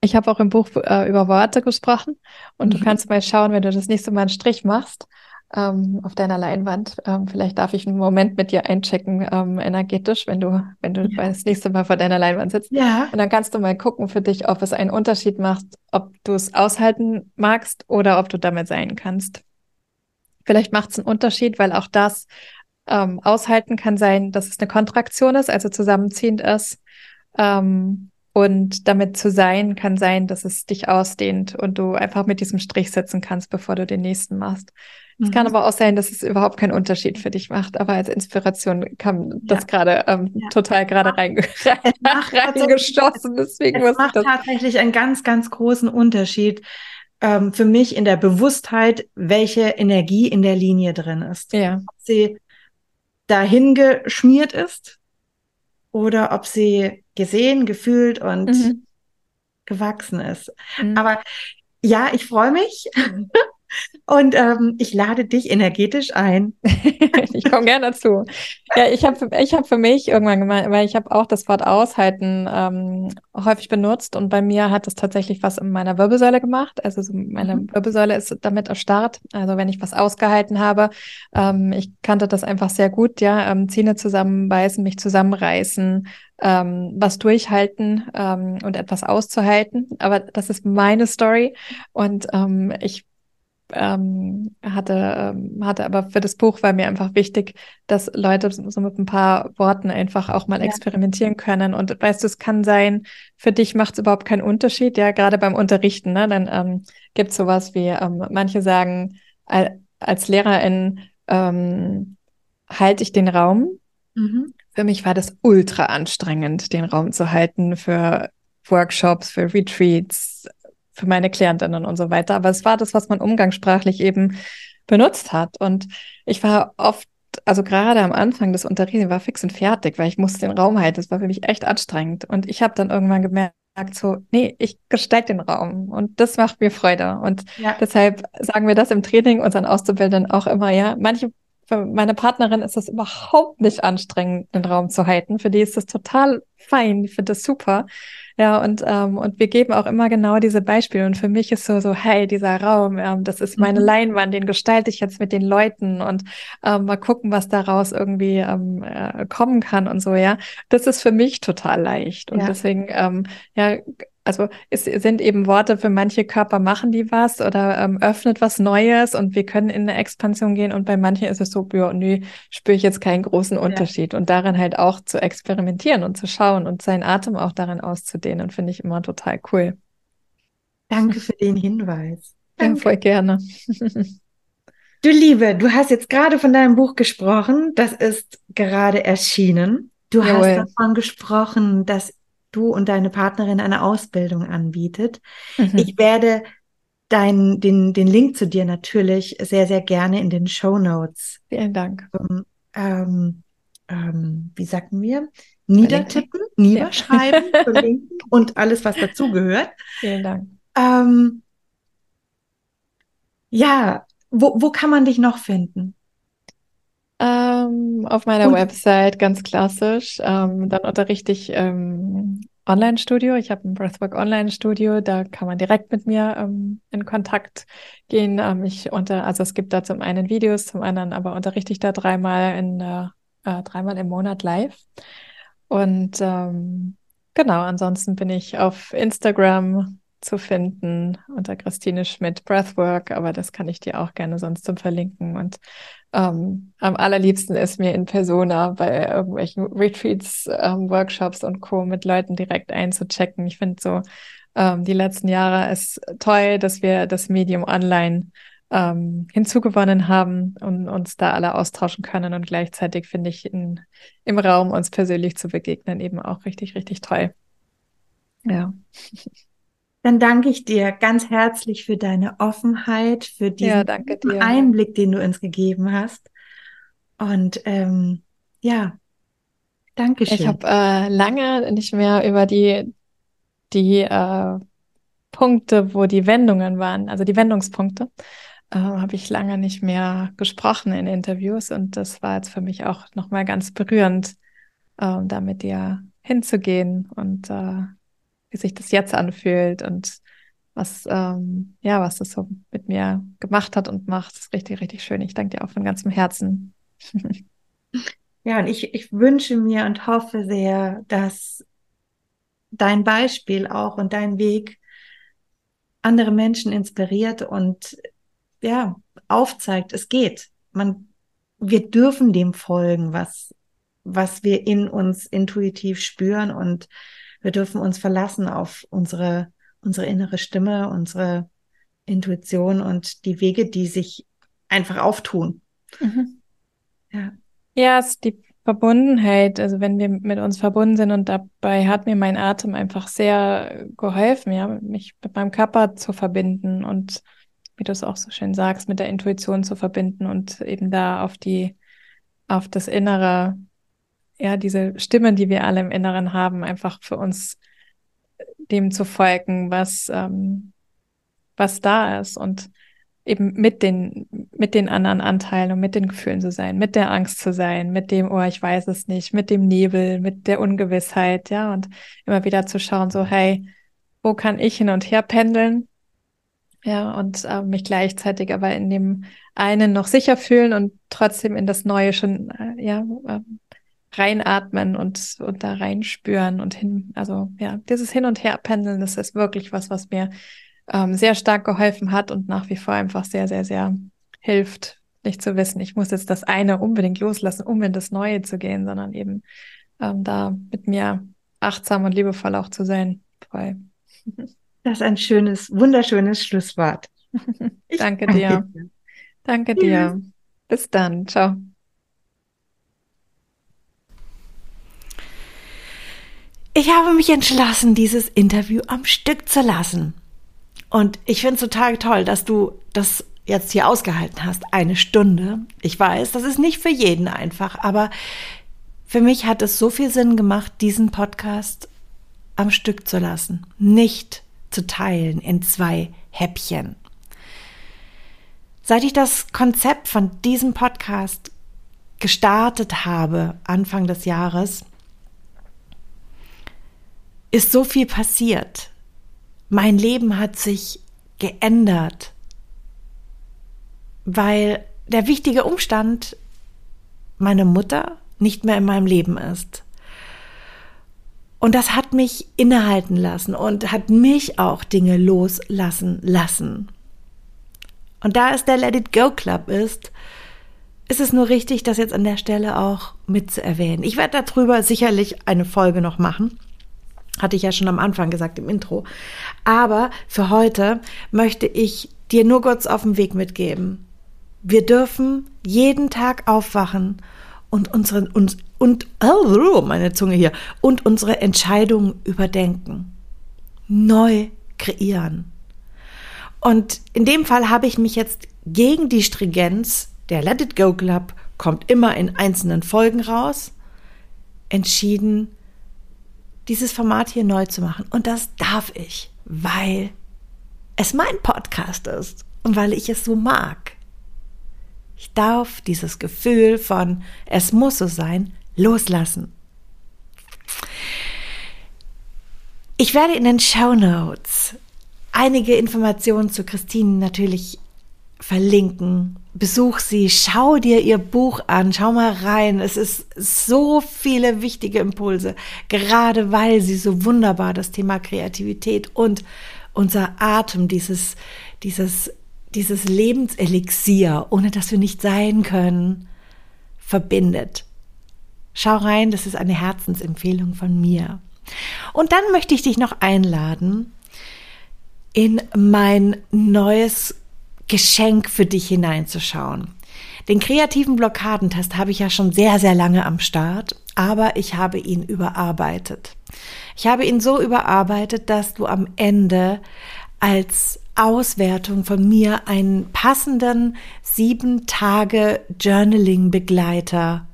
B: ich habe auch im Buch äh, über Worte gesprochen und mhm. du kannst mal schauen, wenn du das nächste Mal einen Strich machst, ähm, auf deiner Leinwand. Ähm, vielleicht darf ich einen Moment mit dir einchecken, ähm, energetisch, wenn du, wenn du ja. das nächste Mal vor deiner Leinwand sitzt.
A: Ja.
B: Und dann kannst du mal gucken für dich, ob es einen Unterschied macht, ob du es aushalten magst oder ob du damit sein kannst. Vielleicht macht es einen Unterschied, weil auch das ähm, aushalten kann sein, dass es eine Kontraktion ist, also zusammenziehend ist. Ähm, und damit zu sein kann sein, dass es dich ausdehnt und du einfach mit diesem Strich setzen kannst, bevor du den nächsten machst. Es mhm. kann aber auch sein, dass es überhaupt keinen Unterschied für dich macht. Aber als Inspiration kam das gerade ähm, ja. total gerade rein, *laughs* reingestoßen. Deswegen
A: es macht das tatsächlich einen ganz, ganz großen Unterschied ähm, für mich in der Bewusstheit, welche Energie in der Linie drin ist.
B: Ja.
A: Ob sie dahin geschmiert ist oder ob sie gesehen, gefühlt und mhm. gewachsen ist. Mhm. Aber ja, ich freue mich. *laughs* Und ähm, ich lade dich energetisch ein. *laughs*
B: ich komme gerne dazu. Ja, ich habe ich hab für mich irgendwann gemeint, weil ich habe auch das Wort aushalten ähm, häufig benutzt und bei mir hat es tatsächlich was in meiner Wirbelsäule gemacht. Also so meine mhm. Wirbelsäule ist damit erstarrt. Also wenn ich was ausgehalten habe, ähm, ich kannte das einfach sehr gut, ja, ähm, Zähne zusammenbeißen, mich zusammenreißen, ähm, was durchhalten ähm, und etwas auszuhalten. Aber das ist meine Story und ähm, ich ähm, hatte, ähm, hatte aber für das Buch war mir einfach wichtig, dass Leute so mit ein paar Worten einfach auch mal ja. experimentieren können. Und weißt du, es kann sein, für dich macht es überhaupt keinen Unterschied, ja, gerade beim Unterrichten, ne? Dann ähm, gibt es sowas wie, ähm, manche sagen, als Lehrerin ähm, halte ich den Raum. Mhm. Für mich war das ultra anstrengend, den Raum zu halten für Workshops, für Retreats, für meine Klientinnen und so weiter. Aber es war das, was man umgangssprachlich eben benutzt hat. Und ich war oft, also gerade am Anfang des Unterrichts, war fix und fertig, weil ich musste den Raum halten. Das war für mich echt anstrengend. Und ich habe dann irgendwann gemerkt, so, nee, ich gestalte den Raum und das macht mir Freude. Und ja. deshalb sagen wir das im Training unseren Auszubildenden auch immer, ja, manche für meine Partnerin ist das überhaupt nicht anstrengend, den Raum zu halten. Für die ist das total fein. Ich finde das super. Ja, und, ähm, und wir geben auch immer genau diese Beispiele. Und für mich ist so, so, hey, dieser Raum, ähm, das ist meine mhm. Leinwand, den gestalte ich jetzt mit den Leuten und ähm, mal gucken, was daraus irgendwie ähm, äh, kommen kann und so, ja. Das ist für mich total leicht. Und ja. deswegen, ähm, ja, also es sind eben Worte für manche Körper machen die was oder ähm, öffnet was Neues und wir können in eine Expansion gehen und bei manchen ist es so, ja, nö, spüre ich jetzt keinen großen Unterschied ja. und darin halt auch zu experimentieren und zu schauen und seinen Atem auch darin auszudehnen, finde ich immer total cool.
A: Danke für den Hinweis.
B: Danke. Ja, voll gerne. *laughs*
A: Du Liebe, du hast jetzt gerade von deinem Buch gesprochen. Das ist gerade erschienen. Du Jawohl. hast davon gesprochen, dass du und deine Partnerin eine Ausbildung anbietet. Mhm. Ich werde dein, den, den Link zu dir natürlich sehr, sehr gerne in den Show Notes.
B: Vielen Dank.
A: Ähm, ähm, ähm wie sagten wir? Niedertippen, niederschreiben, ja. *laughs* verlinken und alles, was dazugehört.
B: Vielen Dank.
A: Ähm, ja, wo, wo kann man dich noch finden?
B: Ähm, auf meiner Und Website ganz klassisch. Ähm, dann unterrichte ich ähm, Online-Studio. Ich habe ein Breathwork Online-Studio. Da kann man direkt mit mir ähm, in Kontakt gehen. Ähm, ich unter, also es gibt da zum einen Videos, zum anderen aber unterrichte ich da dreimal in äh, äh, dreimal im Monat live. Und ähm, genau, ansonsten bin ich auf Instagram zu finden unter Christine Schmidt Breathwork, aber das kann ich dir auch gerne sonst zum Verlinken. Und ähm, am allerliebsten ist mir in Persona bei irgendwelchen Retreats, ähm, Workshops und Co. mit Leuten direkt einzuchecken. Ich finde so, ähm, die letzten Jahre ist toll, dass wir das Medium online ähm, hinzugewonnen haben und uns da alle austauschen können. Und gleichzeitig finde ich in, im Raum uns persönlich zu begegnen eben auch richtig, richtig toll. Ja. *laughs*
A: Dann danke ich dir ganz herzlich für deine Offenheit, für diesen
B: ja,
A: Einblick, den du uns gegeben hast. Und ähm, ja, danke schön.
B: Ich habe äh, lange nicht mehr über die, die äh, Punkte, wo die Wendungen waren, also die Wendungspunkte, äh, habe ich lange nicht mehr gesprochen in Interviews. Und das war jetzt für mich auch nochmal ganz berührend, äh, da mit dir hinzugehen und äh, wie sich das jetzt anfühlt und was, ähm, ja, was das so mit mir gemacht hat und macht. Das ist richtig, richtig schön. Ich danke dir auch von ganzem Herzen. *laughs*
A: ja, und ich, ich wünsche mir und hoffe sehr, dass dein Beispiel auch und dein Weg andere Menschen inspiriert und ja, aufzeigt, es geht. Man, wir dürfen dem folgen, was, was wir in uns intuitiv spüren und wir dürfen uns verlassen auf unsere, unsere innere Stimme, unsere Intuition und die Wege, die sich einfach auftun. Mhm.
B: Ja. Ja, es ist die Verbundenheit, also wenn wir mit uns verbunden sind und dabei hat mir mein Atem einfach sehr geholfen, ja, mich mit meinem Körper zu verbinden und wie du es auch so schön sagst, mit der Intuition zu verbinden und eben da auf die, auf das Innere, ja, diese Stimmen, die wir alle im Inneren haben, einfach für uns dem zu folgen, was, ähm, was da ist und eben mit den, mit den anderen Anteilen und mit den Gefühlen zu sein, mit der Angst zu sein, mit dem, oh, ich weiß es nicht, mit dem Nebel, mit der Ungewissheit, ja, und immer wieder zu schauen, so, hey, wo kann ich hin und her pendeln? Ja, und äh, mich gleichzeitig aber in dem einen noch sicher fühlen und trotzdem in das Neue schon, äh, ja, äh, reinatmen und, und da reinspüren und hin, also ja, dieses Hin- und Herpendeln, das ist wirklich was, was mir ähm, sehr stark geholfen hat und nach wie vor einfach sehr, sehr, sehr hilft, nicht zu wissen, ich muss jetzt das eine unbedingt loslassen, um in das Neue zu gehen, sondern eben ähm, da mit mir achtsam und liebevoll auch zu sein. Voll.
A: Das ist ein schönes, wunderschönes Schlusswort. *laughs*
B: danke dir. Danke dir. Bis dann. Ciao.
A: Ich habe mich entschlossen, dieses Interview am Stück zu lassen. Und ich finde es total toll, dass du das jetzt hier ausgehalten hast. Eine Stunde. Ich weiß, das ist nicht für jeden einfach, aber für mich hat es so viel Sinn gemacht, diesen Podcast am Stück zu lassen. Nicht zu teilen in zwei Häppchen. Seit ich das Konzept von diesem Podcast gestartet habe, Anfang des Jahres, ist so viel passiert. Mein Leben hat sich geändert, weil der wichtige Umstand, meine Mutter nicht mehr in meinem Leben ist. Und das hat mich innehalten lassen und hat mich auch Dinge loslassen lassen. Und da es der Let It Go Club ist, ist es nur richtig, das jetzt an der Stelle auch mitzuerwähnen. Ich werde darüber sicherlich eine Folge noch machen. Hatte ich ja schon am Anfang gesagt im Intro. Aber für heute möchte ich dir nur kurz auf den Weg mitgeben. Wir dürfen jeden Tag aufwachen und unseren uns und oh, meine Zunge hier und unsere Entscheidungen überdenken, neu kreieren. Und in dem Fall habe ich mich jetzt gegen die Stringenz der Let It Go Club kommt immer in einzelnen Folgen raus entschieden, dieses Format hier neu zu machen. Und das darf ich, weil es mein Podcast ist und weil ich es so mag. Ich darf dieses Gefühl von es muss so sein loslassen. Ich werde in den Show Notes einige Informationen zu Christine natürlich verlinken. Besuch sie, schau dir ihr Buch an, schau mal rein. Es ist so viele wichtige Impulse, gerade weil sie so wunderbar das Thema Kreativität und unser Atem, dieses, dieses dieses Lebenselixier, ohne das wir nicht sein können, verbindet. Schau rein, das ist eine Herzensempfehlung von mir. Und dann möchte ich dich noch einladen in mein neues Geschenk für dich hineinzuschauen. Den kreativen Blockadentest habe ich ja schon sehr, sehr lange am Start, aber ich habe ihn überarbeitet. Ich habe ihn so überarbeitet, dass du am Ende als Auswertung von mir einen passenden sieben Tage Journaling Begleiter.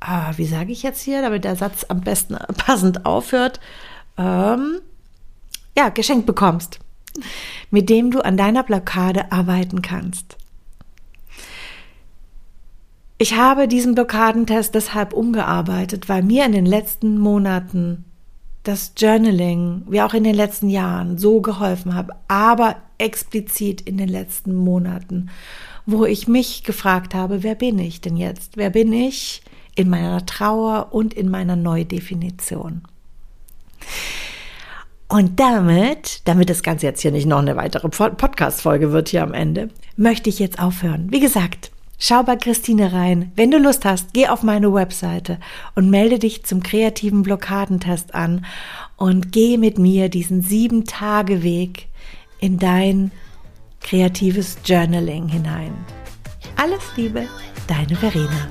A: Ah, wie sage ich jetzt hier, damit der Satz am besten *laughs* passend aufhört? Ähm, ja, geschenkt bekommst, mit dem du an deiner Blockade arbeiten kannst. Ich habe diesen Blockadentest deshalb umgearbeitet, weil mir in den letzten Monaten das Journaling, wie auch in den letzten Jahren, so geholfen hat, aber explizit in den letzten Monaten, wo ich mich gefragt habe, wer bin ich denn jetzt? Wer bin ich in meiner Trauer und in meiner Neudefinition? Und damit, damit das Ganze jetzt hier nicht noch eine weitere Podcast-Folge wird hier am Ende, möchte ich jetzt aufhören. Wie gesagt, Schau bei Christine rein. Wenn du Lust hast, geh auf meine Webseite und melde dich zum kreativen Blockadentest an und geh mit mir diesen sieben Tage Weg in dein kreatives Journaling hinein. Alles Liebe, deine Verena.